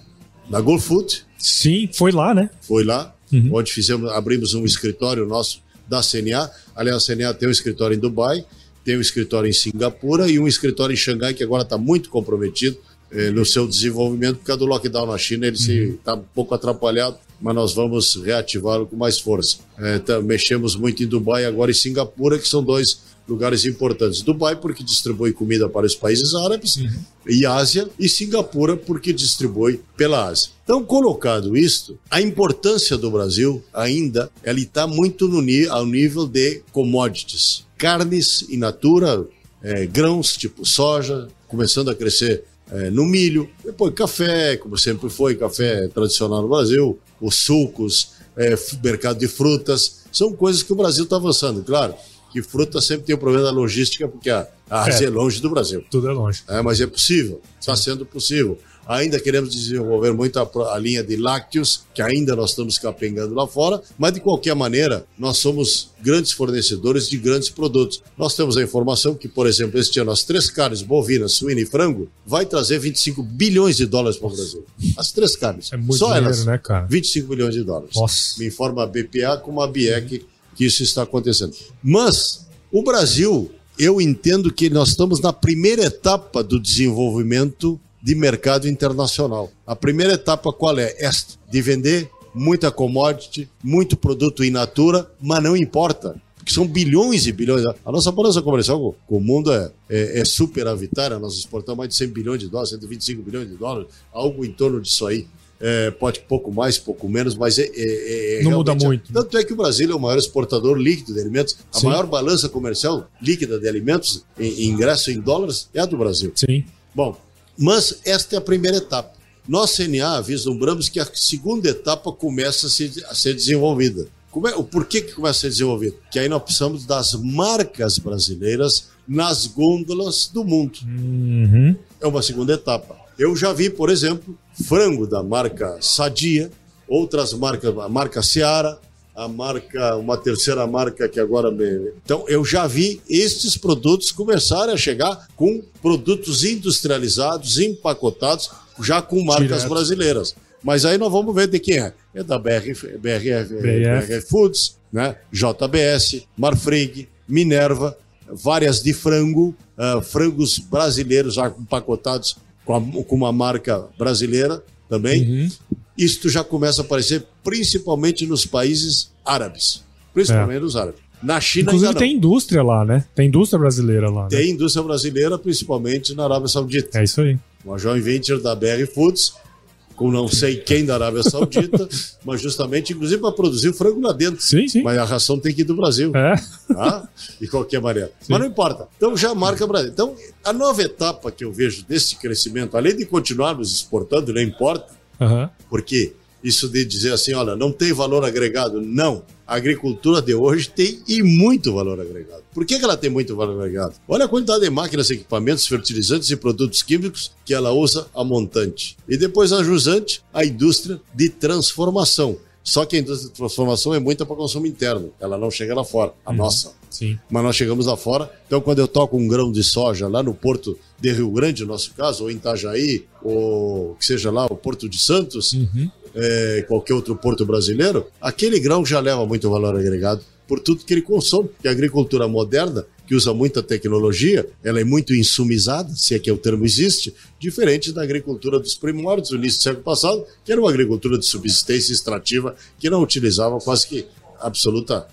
na Gulf Food. Sim, foi lá, né? Foi lá, uhum. onde fizemos, abrimos um escritório nosso da CNA. Aliás, a CNA tem um escritório em Dubai, tem um escritório em Singapura e um escritório em Xangai, que agora está muito comprometido eh, no seu desenvolvimento, por causa do lockdown na China, ele está uhum. um pouco atrapalhado, mas nós vamos reativá-lo com mais força. Eh, tá, mexemos muito em Dubai agora em Singapura, que são dois lugares importantes. Dubai porque distribui comida para os países árabes uhum. e Ásia, e Singapura porque distribui pela Ásia. Então, colocado isto, a importância do Brasil ainda ela está muito no ao nível de commodities, carnes in natura, é, grãos tipo soja, começando a crescer é, no milho, depois café, como sempre foi, café tradicional no Brasil, os sucos, é, mercado de frutas, são coisas que o Brasil está avançando. Claro que fruta sempre tem o problema da logística, porque a, a Ásia é, é longe do Brasil. Tudo é longe. É, mas é possível, está sendo possível. Ainda queremos desenvolver muito a, a, linha de lácteos, que ainda nós estamos capengando lá fora, mas de qualquer maneira, nós somos grandes fornecedores de grandes produtos. Nós temos a informação que, por exemplo, este ano as três carnes, bovina, suína e frango, vai trazer 25 bilhões de dólares para o Brasil. As três carnes. É muito Só dinheiro, elas, né, cara? 25 bilhões de dólares. Nossa. Me informa a BPA como a BIEC que isso está acontecendo. Mas o Brasil, eu entendo que nós estamos na primeira etapa do desenvolvimento de mercado internacional. A primeira etapa qual é? Esta, de vender muita commodity, muito produto in natura, mas não importa. Porque são bilhões e bilhões. A nossa balança comercial com o mundo é, é, é superavitária. Nós exportamos mais de 100 bilhões de dólares, 125 bilhões de dólares, algo em torno disso aí. É, pode pouco mais, pouco menos, mas é, é, é não muda muito. Tanto é que o Brasil é o maior exportador líquido de alimentos. A Sim. maior balança comercial líquida de alimentos em, em ingresso em dólares é a do Brasil. Sim. Bom, mas esta é a primeira etapa. Nós, CNA, vislumbramos que a segunda etapa começa a ser, a ser desenvolvida. Como é, o porquê que começa a ser desenvolvido? Que aí nós precisamos das marcas brasileiras nas gôndolas do mundo. Uhum. É uma segunda etapa. Eu já vi, por exemplo, frango da marca Sadia, outras marcas, a marca Seara, a marca, uma terceira marca que agora me... Então, eu já vi estes produtos começarem a chegar com produtos industrializados, empacotados, já com marcas Direto. brasileiras. Mas aí nós vamos ver de quem é. É da BR, BRF, BRF Foods, né? JBS, Marfrig, Minerva, várias de frango, uh, frangos brasileiros já empacotados com, a, com uma marca brasileira também. Uhum. Isto já começa a aparecer principalmente nos países árabes. Principalmente é. nos árabes. Na China Inclusive tem indústria lá, né? Tem indústria brasileira lá. Né? Tem indústria brasileira, principalmente na Arábia Saudita. É isso aí. Uma joint venture da BR Foods, com não sei quem da Arábia Saudita, mas justamente, inclusive, para produzir o frango lá dentro. Sim, sim. Mas a ração tem que ir do Brasil. É. Tá? De qualquer maneira. Sim. Mas não importa. Então já marca Brasil. Então, a nova etapa que eu vejo desse crescimento, além de continuarmos exportando, não importa, uhum. porque isso de dizer assim, olha, não tem valor agregado. Não. A agricultura de hoje tem e muito valor agregado. Por que, que ela tem muito valor agregado? Olha a quantidade de máquinas, equipamentos, fertilizantes e produtos químicos que ela usa a montante. E depois a jusante, a indústria de transformação. Só que a indústria de transformação é muita para consumo interno. Ela não chega lá fora, a uhum. nossa. Sim. Mas nós chegamos lá fora. Então, quando eu toco um grão de soja lá no porto de Rio Grande, no nosso caso, ou em Itajaí, ou que seja lá o Porto de Santos, uhum é, qualquer outro porto brasileiro, aquele grão já leva muito valor agregado por tudo que ele consome. Que a agricultura moderna, que usa muita tecnologia, ela é muito insumizada, se é que o termo existe, diferente da agricultura dos primórdios do início do século passado, que era uma agricultura de subsistência extrativa que não utilizava quase que absoluta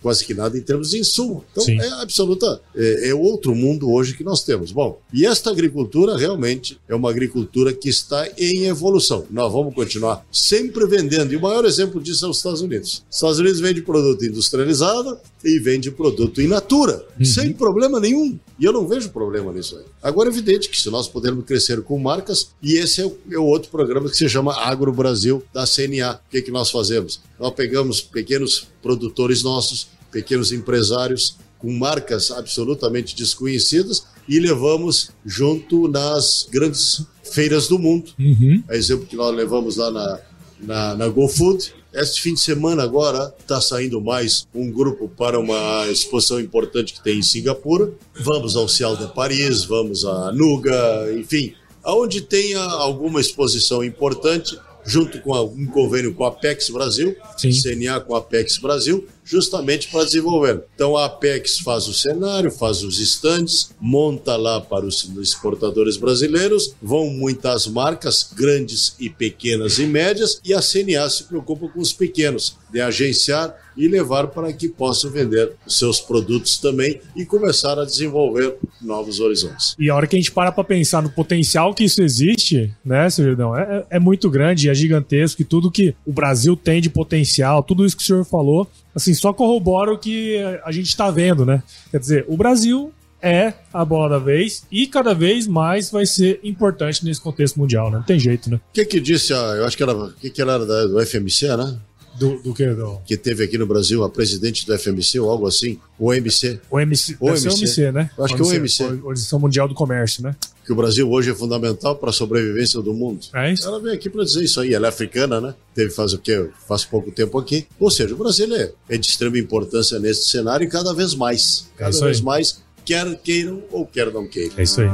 quase que nada em termos de insumo. Então Sim. é absoluta, é, é, outro mundo hoje que nós temos. Bom, e esta agricultura realmente é uma agricultura que está em evolução. Nós vamos continuar sempre vendendo, e o maior exemplo disso é os Estados Unidos. Os Estados Unidos vende produto industrializado e vende produto in natura, uhum. sem problema nenhum. E eu não vejo problema nisso aí. Agora é evidente que se nós pudermos crescer com marcas, e esse é o, é o outro programa que se chama Agro Brasil da CNA. O que, que nós fazemos? Nós pegamos pequenos produtores nossos, pequenos empresários com marcas absolutamente desconhecidas e levamos junto nas grandes feiras do mundo. Uhum. É exemplo que nós levamos lá na, na, na GoFood, este fim de semana agora está saindo mais um grupo para uma exposição importante que tem em Singapura. Vamos ao Cial de Paris, vamos a Nuga, enfim, aonde tenha alguma exposição importante, junto com um convênio com a Apex Brasil, Sim. CNA com a Apex Brasil, justamente para desenvolver. Então a Apex faz o cenário, faz os estandes, monta lá para os exportadores brasileiros, vão muitas marcas, grandes e pequenas e médias, e a CNA se preocupa com os pequenos, de agenciar e levar para que possam vender os seus produtos também e começar a desenvolver novos horizontes. E a hora que a gente para para pensar no potencial que isso existe, né, Sr. é, é muito grande, é gigantesco e tudo que o Brasil tem de potencial, tudo isso que o senhor falou, assim, só corrobora o que a gente está vendo, né? Quer dizer, o Brasil é a bola da vez e cada vez mais vai ser importante nesse contexto mundial, né? Não tem jeito, né? O que que disse a, eu acho que era, que que era da, do FMC, né? Do, do que? Do... Que teve aqui no Brasil a presidente do FMC ou algo assim, o MC. O MC, o MC, OMC, né? Eu acho que é o OMC. Organização Mundial do Comércio, né? Que o Brasil hoje é fundamental para a sobrevivência do mundo. É isso. Ela veio aqui para dizer isso aí. Ela é africana, né? Teve faz o quê? Faz pouco tempo aqui. Ou seja, o Brasil é, é de extrema importância nesse cenário e cada vez mais. É cada é vez aí. mais, quer queiram ou quer não queiram. É isso aí.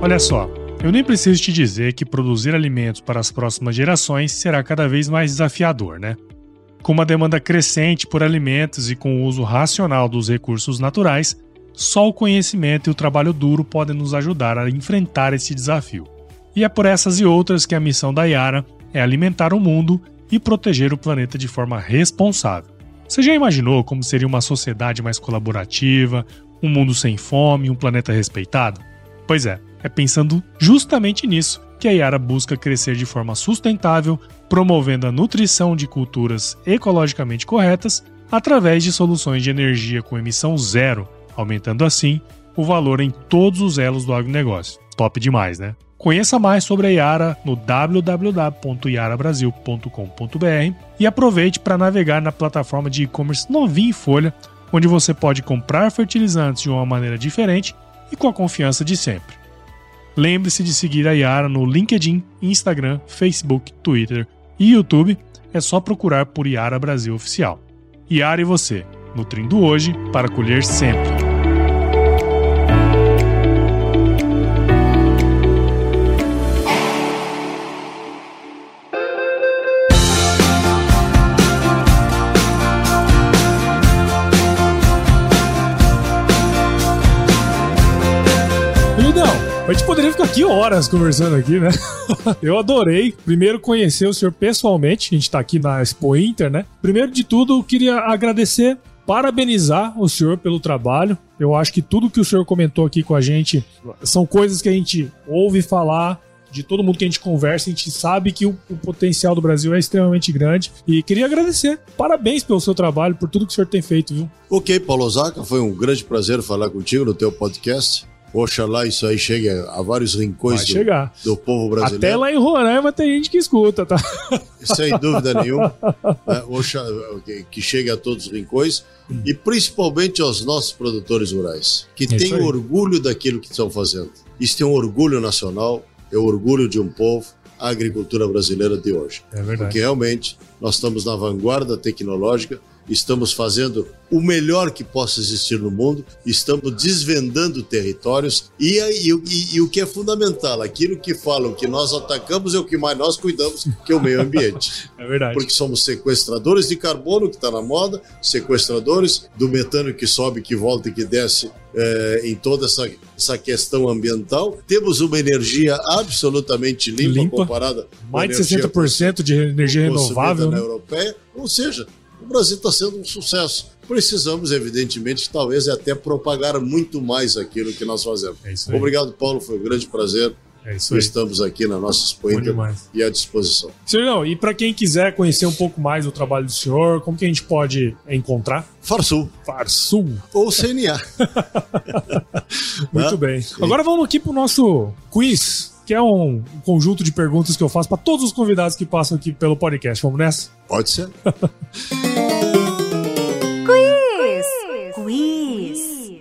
Olha só, eu nem preciso te dizer que produzir alimentos para as próximas gerações será cada vez mais desafiador, né? Com uma demanda crescente por alimentos e com o uso racional dos recursos naturais, só o conhecimento e o trabalho duro podem nos ajudar a enfrentar esse desafio. E é por essas e outras que a missão da Yara é alimentar o mundo e proteger o planeta de forma responsável. Você já imaginou como seria uma sociedade mais colaborativa, um mundo sem fome, um planeta respeitado? Pois é, é pensando justamente nisso que a Yara busca crescer de forma sustentável, promovendo a nutrição de culturas ecologicamente corretas através de soluções de energia com emissão zero, aumentando assim o valor em todos os elos do agronegócio. Top demais, né? Conheça mais sobre a Yara no www.yarabrasil.com.br e aproveite para navegar na plataforma de e-commerce novinha em folha, onde você pode comprar fertilizantes de uma maneira diferente e com a confiança de sempre. Lembre-se de seguir a Yara no LinkedIn, Instagram, Facebook, Twitter e YouTube. É só procurar por Yara Brasil Oficial. Yara e você, nutrindo hoje para colher sempre. A gente poderia ficar aqui horas conversando aqui, né? Eu adorei. Primeiro conhecer o senhor pessoalmente. A gente tá aqui na Expo Inter, né? Primeiro de tudo, eu queria agradecer parabenizar o senhor pelo trabalho. Eu acho que tudo que o senhor comentou aqui com a gente são coisas que a gente ouve falar. De todo mundo que a gente conversa, a gente sabe que o, o potencial do Brasil é extremamente grande. E queria agradecer. Parabéns pelo seu trabalho, por tudo que o senhor tem feito, viu? Ok, Paulo Osaka, foi um grande prazer falar contigo no teu podcast. Oxalá isso aí chegue a vários rincões do, do povo brasileiro. Até lá em Roraima tem gente que escuta, tá? Sem dúvida nenhuma. Né? Oxalá, que chegue a todos os rincões e principalmente aos nossos produtores rurais, que tenham aí. orgulho daquilo que estão fazendo. Isso é um orgulho nacional, é o orgulho de um povo, a agricultura brasileira de hoje. É verdade. Porque realmente nós estamos na vanguarda tecnológica, estamos fazendo o melhor que possa existir no mundo, estamos desvendando territórios e, aí- e- e o que é fundamental, aquilo que falam que nós atacamos é o que mais nós cuidamos, que é o meio ambiente. É verdade. Porque somos sequestradores de carbono, que está na moda, sequestradores do metano que sobe, que volta e que desce eh, em toda essa, essa questão ambiental. Temos uma energia absolutamente limpa, Limpa. comparada Mais de energia 60% de energia renovável, na né? europeia. Ou seja, o Brasil está sendo um sucesso. Precisamos, evidentemente, talvez até propagar muito mais aquilo que nós fazemos. É isso aí. Obrigado, Paulo. Foi um grande prazer. É isso aí. Estamos aqui na nossa Expo e à disposição. Senhor, e para quem quiser conhecer um pouco mais do trabalho do senhor, como que a gente pode encontrar? Farsul Farsul. ou CNA. Muito Tá? bem. Agora vamos aqui pro nosso quiz, que é um conjunto de perguntas que eu faço para todos os convidados que passam aqui pelo podcast. Vamos nessa? Pode ser?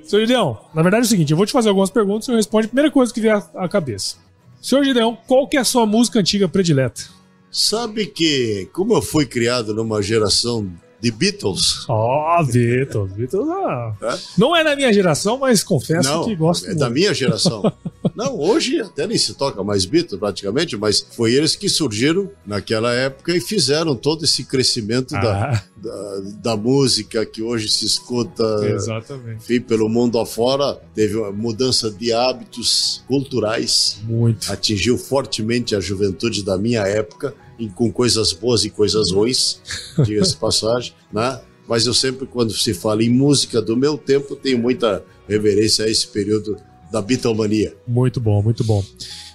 Senhor Gideão, na verdade é o seguinte, eu vou te fazer algumas perguntas e você responde a primeira coisa que vier à cabeça. Senhor Gideão, qual que é a sua música antiga predileta? Sabe que, como eu fui criado numa geração de Beatles, Ó, Beatles. Beatles ah, É? não é da minha geração, mas confesso não, que gosto é da muito. minha geração. Não, hoje até nem se toca mais Beatles praticamente, mas foi eles que surgiram naquela época e fizeram todo esse crescimento da, Ah, da, da música que hoje se escuta exatamente. enfim, pelo mundo afora. Teve uma mudança de hábitos culturais, Muito. atingiu fortemente a juventude da minha época, e com coisas boas e coisas ruins, diga-se passagem, né? Mas eu sempre, quando se fala em música do meu tempo, tenho muita reverência a esse período da Beatlemania. Muito bom, muito bom.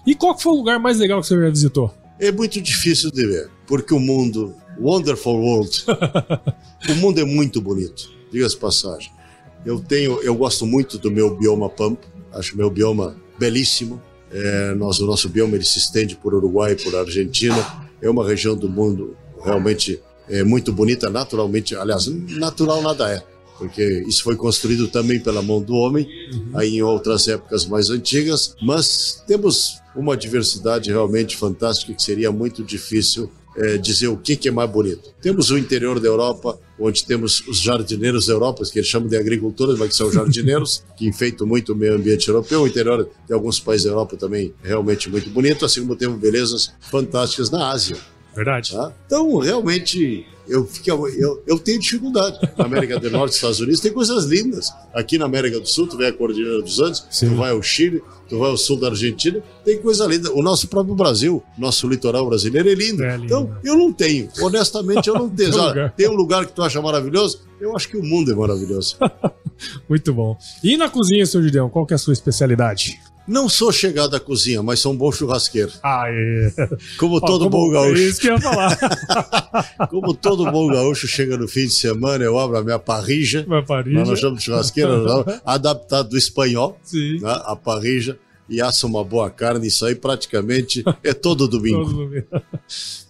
E qual foi o lugar mais legal que você já visitou? É muito difícil de ver, porque o mundo, wonderful world, o mundo é muito bonito, diga-se passagem. Eu tenho, eu gosto muito do meu bioma pampa, acho meu bioma belíssimo. É, nosso, o nosso bioma ele se estende por Uruguai, por Argentina. É uma região do mundo realmente é, muito bonita, naturalmente. Aliás, natural nada é, porque isso foi construído também pela mão do homem, aí em outras épocas mais antigas. Mas temos uma diversidade realmente fantástica que seria muito difícil é, dizer o que, que é mais bonito. Temos o interior da Europa, onde temos os jardineiros da Europa, que eles chamam de agricultores, mas que são jardineiros, que enfeitam muito o meio ambiente europeu. O interior de alguns países da Europa também é realmente muito bonito, assim como temos belezas fantásticas na Ásia. Verdade. Tá? Então, realmente, eu, fico, eu, eu tenho dificuldade. Na América do Norte, Estados Unidos, tem coisas lindas. Aqui na América do Sul, tu vem a Cordilheira dos Andes, Sim. tu vai ao Chile, tu vai ao sul da Argentina, tem coisa linda. O nosso próprio Brasil, nosso litoral brasileiro é lindo. É lindo. Então, eu não tenho. Honestamente, eu não tenho. tem, tem um lugar que tu acha maravilhoso? Eu acho que o mundo é maravilhoso. Muito bom. E na cozinha, seu Gideão, qual que é a sua especialidade? Não sou chegado à cozinha, mas sou um bom churrasqueiro. Ah, é. Como todo como, bom gaúcho. É isso que eu ia falar. como todo bom gaúcho chega no fim de semana, eu abro a minha parrija. Minha parrija. Nós chamamos de churrasqueira, adaptado do espanhol. Sim. Né, a parrija e assa uma boa carne, isso aí praticamente é todo domingo. todo domingo.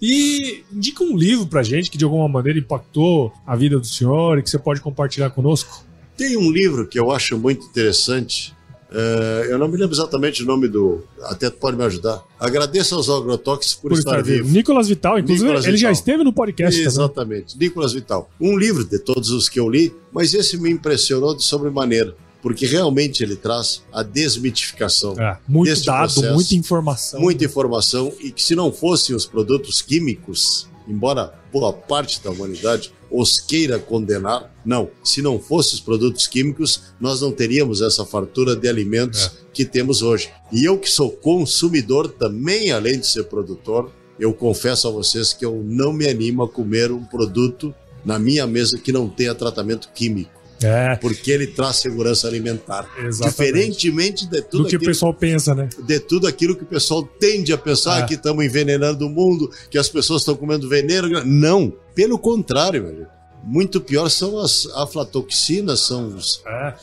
E indica um livro pra gente que de alguma maneira impactou a vida do senhor e que você pode compartilhar conosco. Tem um livro que eu acho muito interessante, é, eu não me lembro exatamente o nome do. Até pode me ajudar. Agradeço aos agrotóxicos por, por estar, estar vivo. Nicolas Vital, inclusive, Nicolas ele Vital. já esteve no podcast. Exatamente, também. Nicolas Vital. Um livro de todos os que eu li, mas esse me impressionou de sobremaneira. Porque realmente ele traz a desmitificação. É, muito dado, processo, muita informação. Muita informação, e que se não fossem os produtos químicos, embora boa parte da humanidade os queira condenar. Não, se não fossem os produtos químicos, nós não teríamos essa fartura de alimentos é. que temos hoje. E eu que sou consumidor também, além de ser produtor, eu confesso a vocês que eu não me animo a comer um produto na minha mesa que não tenha tratamento químico. É. Porque ele traz segurança alimentar. Exatamente. Diferentemente de tudo do que o pessoal pensa, né? De tudo aquilo que o pessoal tende a pensar, é. que estamos envenenando o mundo, que as pessoas estão comendo veneno. Não, pelo contrário, meu muito pior são as aflatoxinas, são os, é.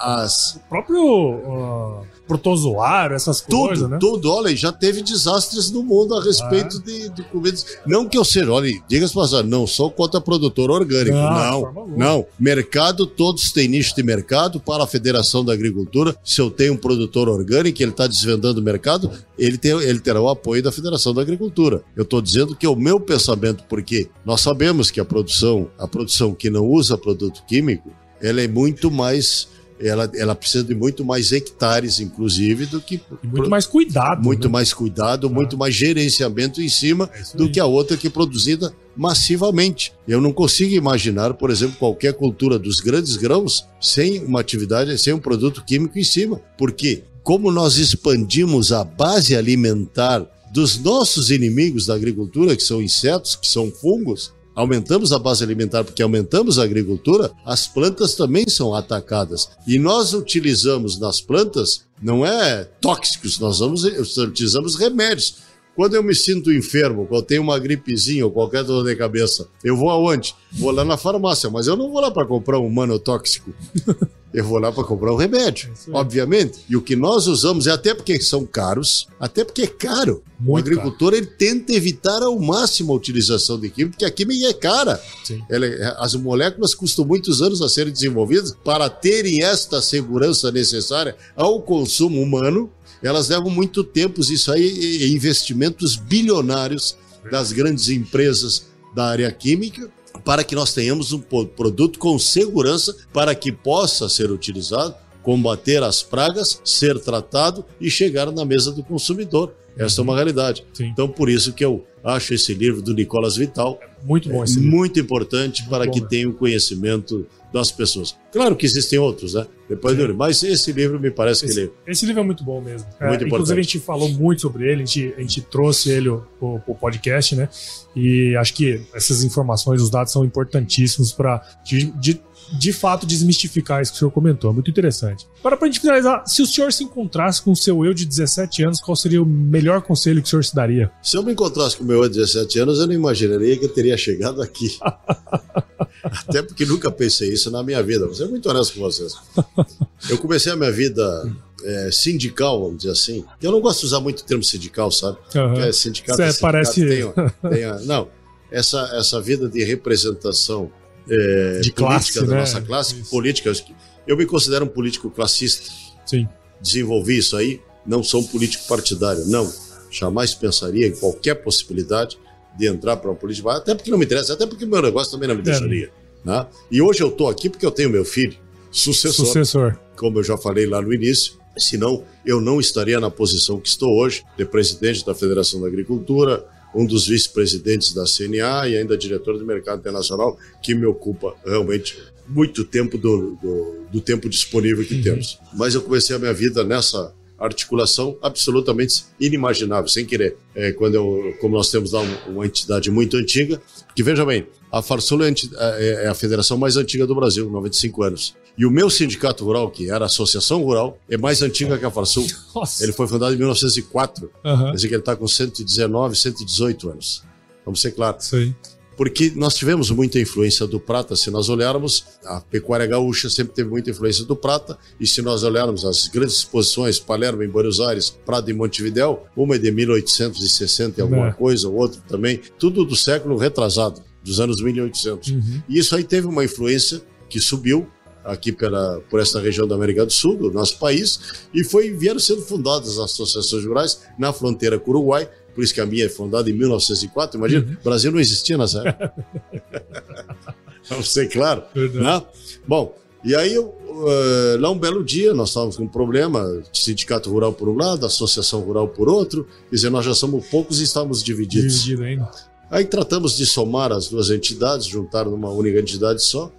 as... O próprio uh, protozoário, essas tudo, coisas, né? Tudo, olha, já teve desastres no mundo a respeito é. de, de comidas. Não que eu seja, olha, diga-se passar, não sou contra produtor orgânico, ah, não, não. Mercado, todos têm nicho de mercado para a Federação da Agricultura. Se eu tenho um produtor orgânico, ele está desvendando o mercado, ele, tem, ele terá o apoio da Federação da Agricultura. Eu estou dizendo que é o meu pensamento, porque nós sabemos que a produção, a produção que não usa produto químico, ela é muito mais ela, ela precisa de muito mais hectares, inclusive, do que. E muito mais cuidado. Muito né? mais cuidado, ah. muito mais gerenciamento em cima é do que a outra que é produzida massivamente. Eu não consigo imaginar, por exemplo, qualquer cultura dos grandes grãos sem uma atividade, sem um produto químico em cima. Porque, como nós expandimos a base alimentar dos nossos inimigos da agricultura, que são insetos, que são fungos, aumentamos a base alimentar porque aumentamos a agricultura, as plantas também são atacadas. E nós utilizamos nas plantas, não é tóxicos, nós vamos, utilizamos remédios. Quando eu me sinto enfermo, quando eu tenho uma gripezinha ou qualquer dor de cabeça, eu vou aonde? Vou lá na farmácia, mas eu não vou lá para comprar um manotóxico. eu vou lá para comprar um remédio, é obviamente. E o que nós usamos é até porque são caros, até porque é caro. Muito o agricultor caro. ele tenta evitar ao máximo a utilização de química, porque a química é cara. Ela, é, as moléculas custam muitos anos a serem desenvolvidas para terem esta segurança necessária ao consumo humano elas levam muito tempo, isso aí investimentos bilionários das grandes empresas da área química para que nós tenhamos um produto com segurança para que possa ser utilizado, combater as pragas, ser tratado e chegar na mesa do consumidor. Essa é uma realidade. Sim. Então, por isso que eu acho esse livro do Nicolas Vital muito bom, esse muito importante muito para bom, que né? tenha o conhecimento das pessoas. Claro que existem outros, né? Depois do mas esse livro me parece esse, que ele. Esse livro é muito bom mesmo. Muito é, importante. Inclusive, a gente falou muito sobre ele, a gente, a gente trouxe ele pro, pro podcast, né? E acho que essas informações, os dados são importantíssimos para de, de, de, fato desmistificar isso que o senhor comentou. É muito interessante. Agora, pra gente finalizar, se o senhor se encontrasse com o seu eu de 17 anos, qual seria o melhor conselho que o senhor se daria? Se eu me encontrasse com o meu eu de 17 anos, eu não imaginaria que eu teria chegado aqui. Até porque nunca pensei isso na minha vida. Vou ser muito honesto com vocês. Eu comecei a minha vida é, sindical, vamos dizer assim. Eu não gosto de usar muito o termo sindical, sabe? Uhum. É, sindicato, é, sindicato parece... Tem, tem, não, essa, essa vida de representação é, de classe, política né? da nossa classe, isso. política. Eu me considero um político classista. Sim. Desenvolvi isso aí. Não sou um político partidário, não. Jamais pensaria em qualquer possibilidade de entrar para uma política, até porque não me interessa, até porque meu negócio também não me é. deixaria. Né? E hoje eu estou aqui porque eu tenho meu filho, sucessor, sucessor, como eu já falei lá no início, senão eu não estaria na posição que estou hoje, de presidente da Federação da Agricultura, um dos vice-presidentes da CNA e ainda diretor do mercado internacional, que me ocupa realmente muito tempo do, do, do tempo disponível que uhum. temos. Mas eu comecei a minha vida nessa articulação absolutamente inimaginável, sem querer. É, quando eu, como nós temos lá uma, entidade muito antiga, que veja bem, a Farsul é, é, é a federação mais antiga do Brasil, 95 anos. E o meu sindicato rural, que era a Associação Rural, é mais antiga que a Farsul. Nossa. Ele foi fundado em 1904. Uhum. Quer dizer que ele está com 119, 118 anos. Vamos ser claros. Sim porque nós tivemos muita influência do prata. Se nós olharmos, a pecuária gaúcha sempre teve muita influência do prata, e se nós olharmos as grandes exposições, Palermo em Buenos Aires, Prado em Montevidéu, uma é de 1860 e alguma é. coisa, outra também, tudo do século retrasado, dos anos 1800. Uhum. E isso aí teve uma influência que subiu aqui pela, por essa região da América do Sul, do nosso país, e foi, vieram sendo fundadas as associações rurais na fronteira com o Uruguai, por isso que a minha é fundada em 1904. Imagina, uhum. o Brasil não existia nessa época. Vamos ser claro. Né? Bom, e aí, eu, uh, lá um belo dia, nós estávamos com um problema, sindicato rural por um lado, associação rural por outro, quer dizer, nós já somos poucos e estamos divididos. Dividido ainda. Aí tratamos de somar as duas entidades, juntar numa única entidade só.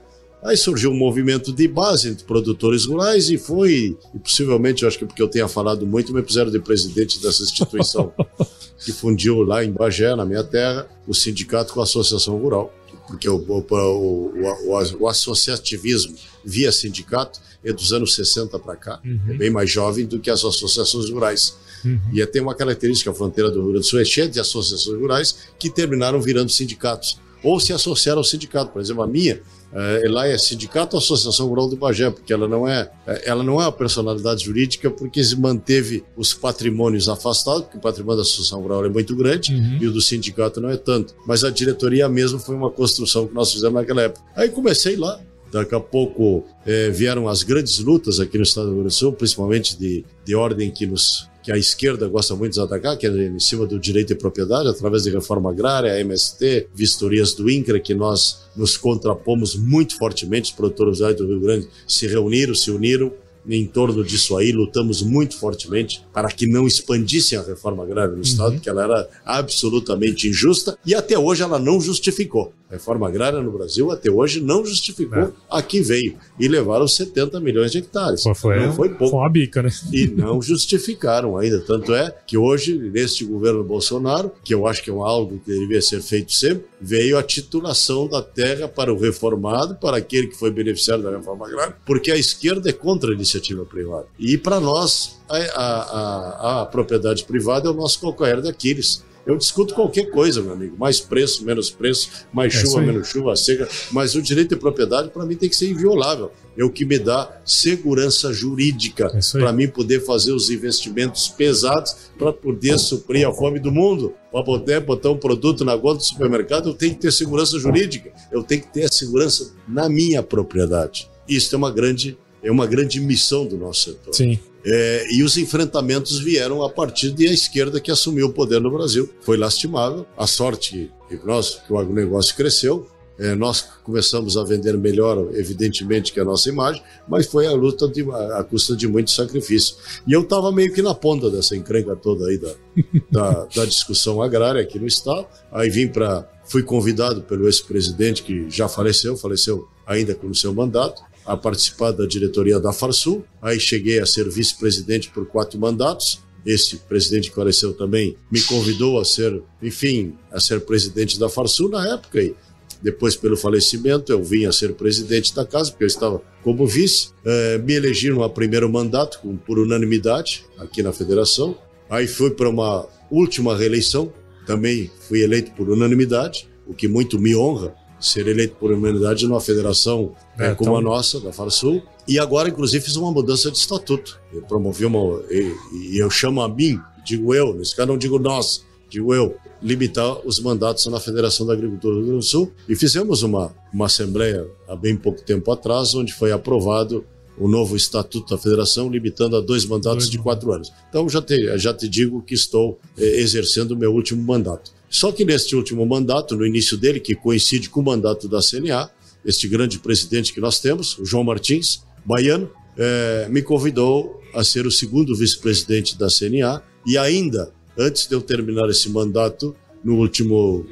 Aí surgiu um movimento de base entre produtores rurais e foi, e possivelmente, eu acho que porque eu tenha falado muito, me puseram de presidente dessa instituição, que fundiu lá em Bagé, na minha terra, o sindicato com a associação rural. Porque o, o, o, o associativismo via sindicato é dos anos 60 para cá, uhum. é bem mais jovem do que as associações rurais. Uhum. E tem uma característica, a fronteira do Rio Grande do Sul é cheia de associações rurais que terminaram virando sindicatos ou se associaram ao sindicato. Por exemplo, a minha é, lá é Sindicato Associação Rural de Bagé, porque ela não é, é, ela não é uma personalidade jurídica porque se manteve os patrimônios afastados, porque o patrimônio da Associação Rural é muito grande uhum. e o do sindicato não é tanto. Mas a diretoria mesmo foi uma construção que nós fizemos naquela época. Aí comecei lá, Daqui a pouco é, vieram as grandes lutas aqui no estado do Rio Grande do Sul, principalmente de, de ordem que nos que a esquerda gosta muito de atacar, que é em cima do direito de propriedade, através de reforma agrária, MST, vistorias do INCRA, que nós nos contrapomos muito fortemente, os produtores do Rio Grande se reuniram, se uniram em torno disso aí, lutamos muito fortemente para que não expandissem a reforma agrária no Estado, uhum. que ela era absolutamente injusta e até hoje ela não justificou. A reforma agrária no Brasil até hoje não justificou é. a que veio e levaram 70 milhões de hectares. Pô, foi, não foi pouco. Foi uma bica, né? E não justificaram ainda. Tanto é que hoje, neste governo Bolsonaro, que eu acho que é algo que deveria ser feito sempre, veio a titulação da terra para o reformado, para aquele que foi beneficiário da reforma agrária, porque a esquerda é contra a iniciativa privada. E para nós, a, a, a, a propriedade privada é o nosso calcanhar de Aquiles. Eu discuto qualquer coisa, meu amigo. Mais preço, menos preço, mais é chuva, menos chuva, seca. Mas o direito de propriedade, para mim, tem que ser inviolável. É o que me dá segurança jurídica é para mim poder fazer os investimentos pesados para poder suprir a fome do mundo. Para poder botar um produto na conta do supermercado, eu tenho que ter segurança jurídica. Eu tenho que ter a segurança na minha propriedade. Isso é uma grande, é uma grande missão do nosso setor. Sim. É, e os enfrentamentos vieram a partir da esquerda que assumiu o poder no Brasil. Foi lastimável. A sorte que nós, que o agronegócio cresceu, é, nós começamos a vender melhor, evidentemente, que a nossa imagem, mas foi a luta de, a, a custa de muito sacrifício. E eu estava meio que na ponta dessa encrenca toda aí da, da, da discussão agrária aqui no Estado. Aí vim para. Fui convidado pelo ex-presidente, que já faleceu, faleceu ainda com o seu mandato, a participar da diretoria da Farsul. Aí cheguei a ser vice-presidente por quatro mandatos. Esse presidente que faleceu também me convidou a ser, enfim, a ser presidente da Farsul na época. E depois, pelo falecimento, eu vim a ser presidente da casa, porque eu estava como vice. É, me elegeram a primeiro mandato por unanimidade aqui na federação. Aí fui para uma última reeleição, também fui eleito por unanimidade, o que muito me honra, ser eleito por unanimidade numa federação é, como então... a nossa, da Farsul. E agora, inclusive, fiz uma mudança de estatuto. Eu promovi uma. E, e eu chamo a mim, digo eu, nesse caso não digo nós, digo eu, limitar os mandatos na Federação da Agricultura do Rio Grande do Sul. E fizemos uma, uma assembleia há bem pouco tempo atrás, onde foi aprovado o novo estatuto da federação, limitando a dois mandatos dois de quatro anos. Então, já te, já te digo que estou eh, exercendo o meu último mandato. Só que neste último mandato, no início dele, que coincide com o mandato da CNA, este grande presidente que nós temos, o João Martins, baiano, é, me convidou a ser o segundo vice-presidente da CNA e ainda, antes de eu terminar esse mandato, no último,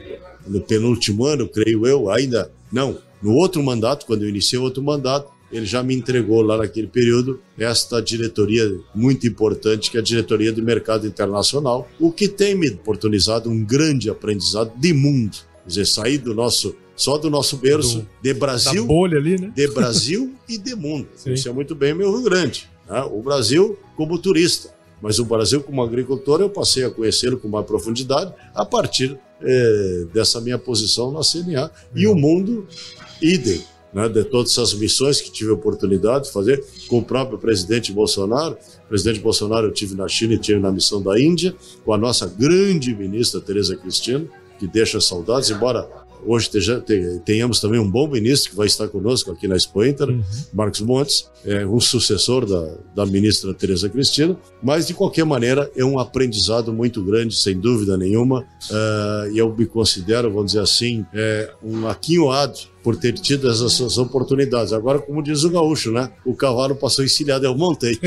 no penúltimo ano, creio eu, ainda não, no outro mandato, quando eu iniciei outro mandato, ele já me entregou lá naquele período esta diretoria muito importante, que é a diretoria de mercado internacional, o que tem me oportunizado um grande aprendizado de mundo. Quer dizer, sair do nosso só do nosso berço do, de Brasil, bolha ali, né? de Brasil e de mundo. Isso é muito bem meu Rio Grande. Né? O Brasil como turista, mas o Brasil como agricultor eu passei a conhecê-lo com mais profundidade a partir é, dessa minha posição na CNA. E o mundo, idem né, de todas as missões que tive a oportunidade de fazer com o próprio presidente Bolsonaro. O presidente Bolsonaro eu tive na China e tive na missão da Índia, com a nossa grande ministra Tereza Cristina, que deixa saudades, embora hoje tenhamos também um bom ministro que vai estar conosco aqui na Expo Inter, uhum. Marcos Montes, é um sucessor da, da ministra Tereza Cristina, mas de qualquer maneira é um aprendizado muito grande, sem dúvida nenhuma, uh, e eu me considero, vamos dizer assim, é, um aquinhoado por ter tido essas oportunidades. Agora, como diz o gaúcho, né? O cavalo passou encilhado, eu montei.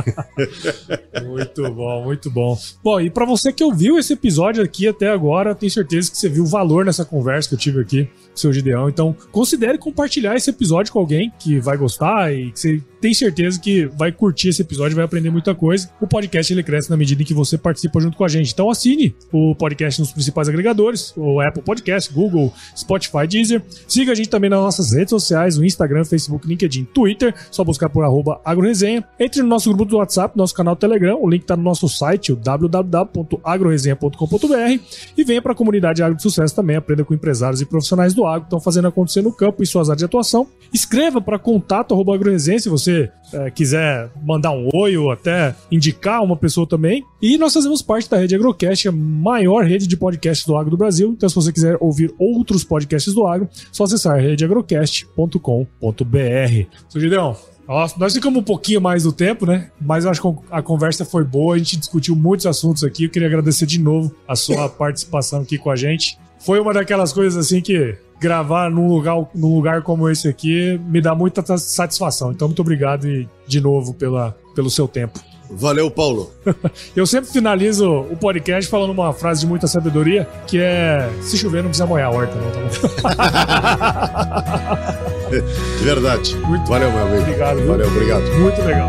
muito bom, muito bom. Bom, e para você que ouviu esse episódio aqui até agora, tenho certeza que você viu o valor nessa conversa que eu tive aqui com o seu Gideão. Então, considere compartilhar esse episódio com alguém que vai gostar e que você tem certeza que vai curtir esse episódio, vai aprender muita coisa. O podcast ele cresce na medida em que você participa junto com a gente. Então assine o podcast nos principais agregadores, o Apple Podcast, Google, Spotify, Deezer. Siga a gente também nas nossas redes sociais, o Instagram, Facebook, LinkedIn, Twitter. Só buscar por arroba agroresenha. Entre no nosso grupo do WhatsApp, nosso canal Telegram. O link está no nosso site, o www.agroresenha.com.br e venha para a comunidade Agro de Sucesso também. Aprenda com empresários e profissionais do agro que estão fazendo acontecer no campo em suas áreas de atuação. Escreva para contato arroba agroresenha se você é, quiser mandar um oi ou até indicar uma pessoa também. E nós fazemos parte da Rede Agrocast, a maior rede de podcasts do agro do Brasil. Então, se você quiser ouvir outros podcasts do agro, só acessar redeagrocast.com.br. Sugidão, nossa, nós ficamos um pouquinho mais do tempo, né? Mas eu acho que a conversa foi boa, a gente discutiu muitos assuntos aqui. Eu queria agradecer de novo a sua participação aqui com a gente. Foi uma daquelas coisas assim que gravar num lugar, num lugar como esse aqui me dá muita satisfação. Então, muito obrigado e, de novo pela, pelo seu tempo. Valeu, Paulo. Eu sempre finalizo o podcast falando uma frase de muita sabedoria, que é: se chover, não precisa molhar a horta, não, tá bom? Verdade. Muito Valeu, meu amigo. Obrigado. Viu? Valeu, obrigado. Muito legal.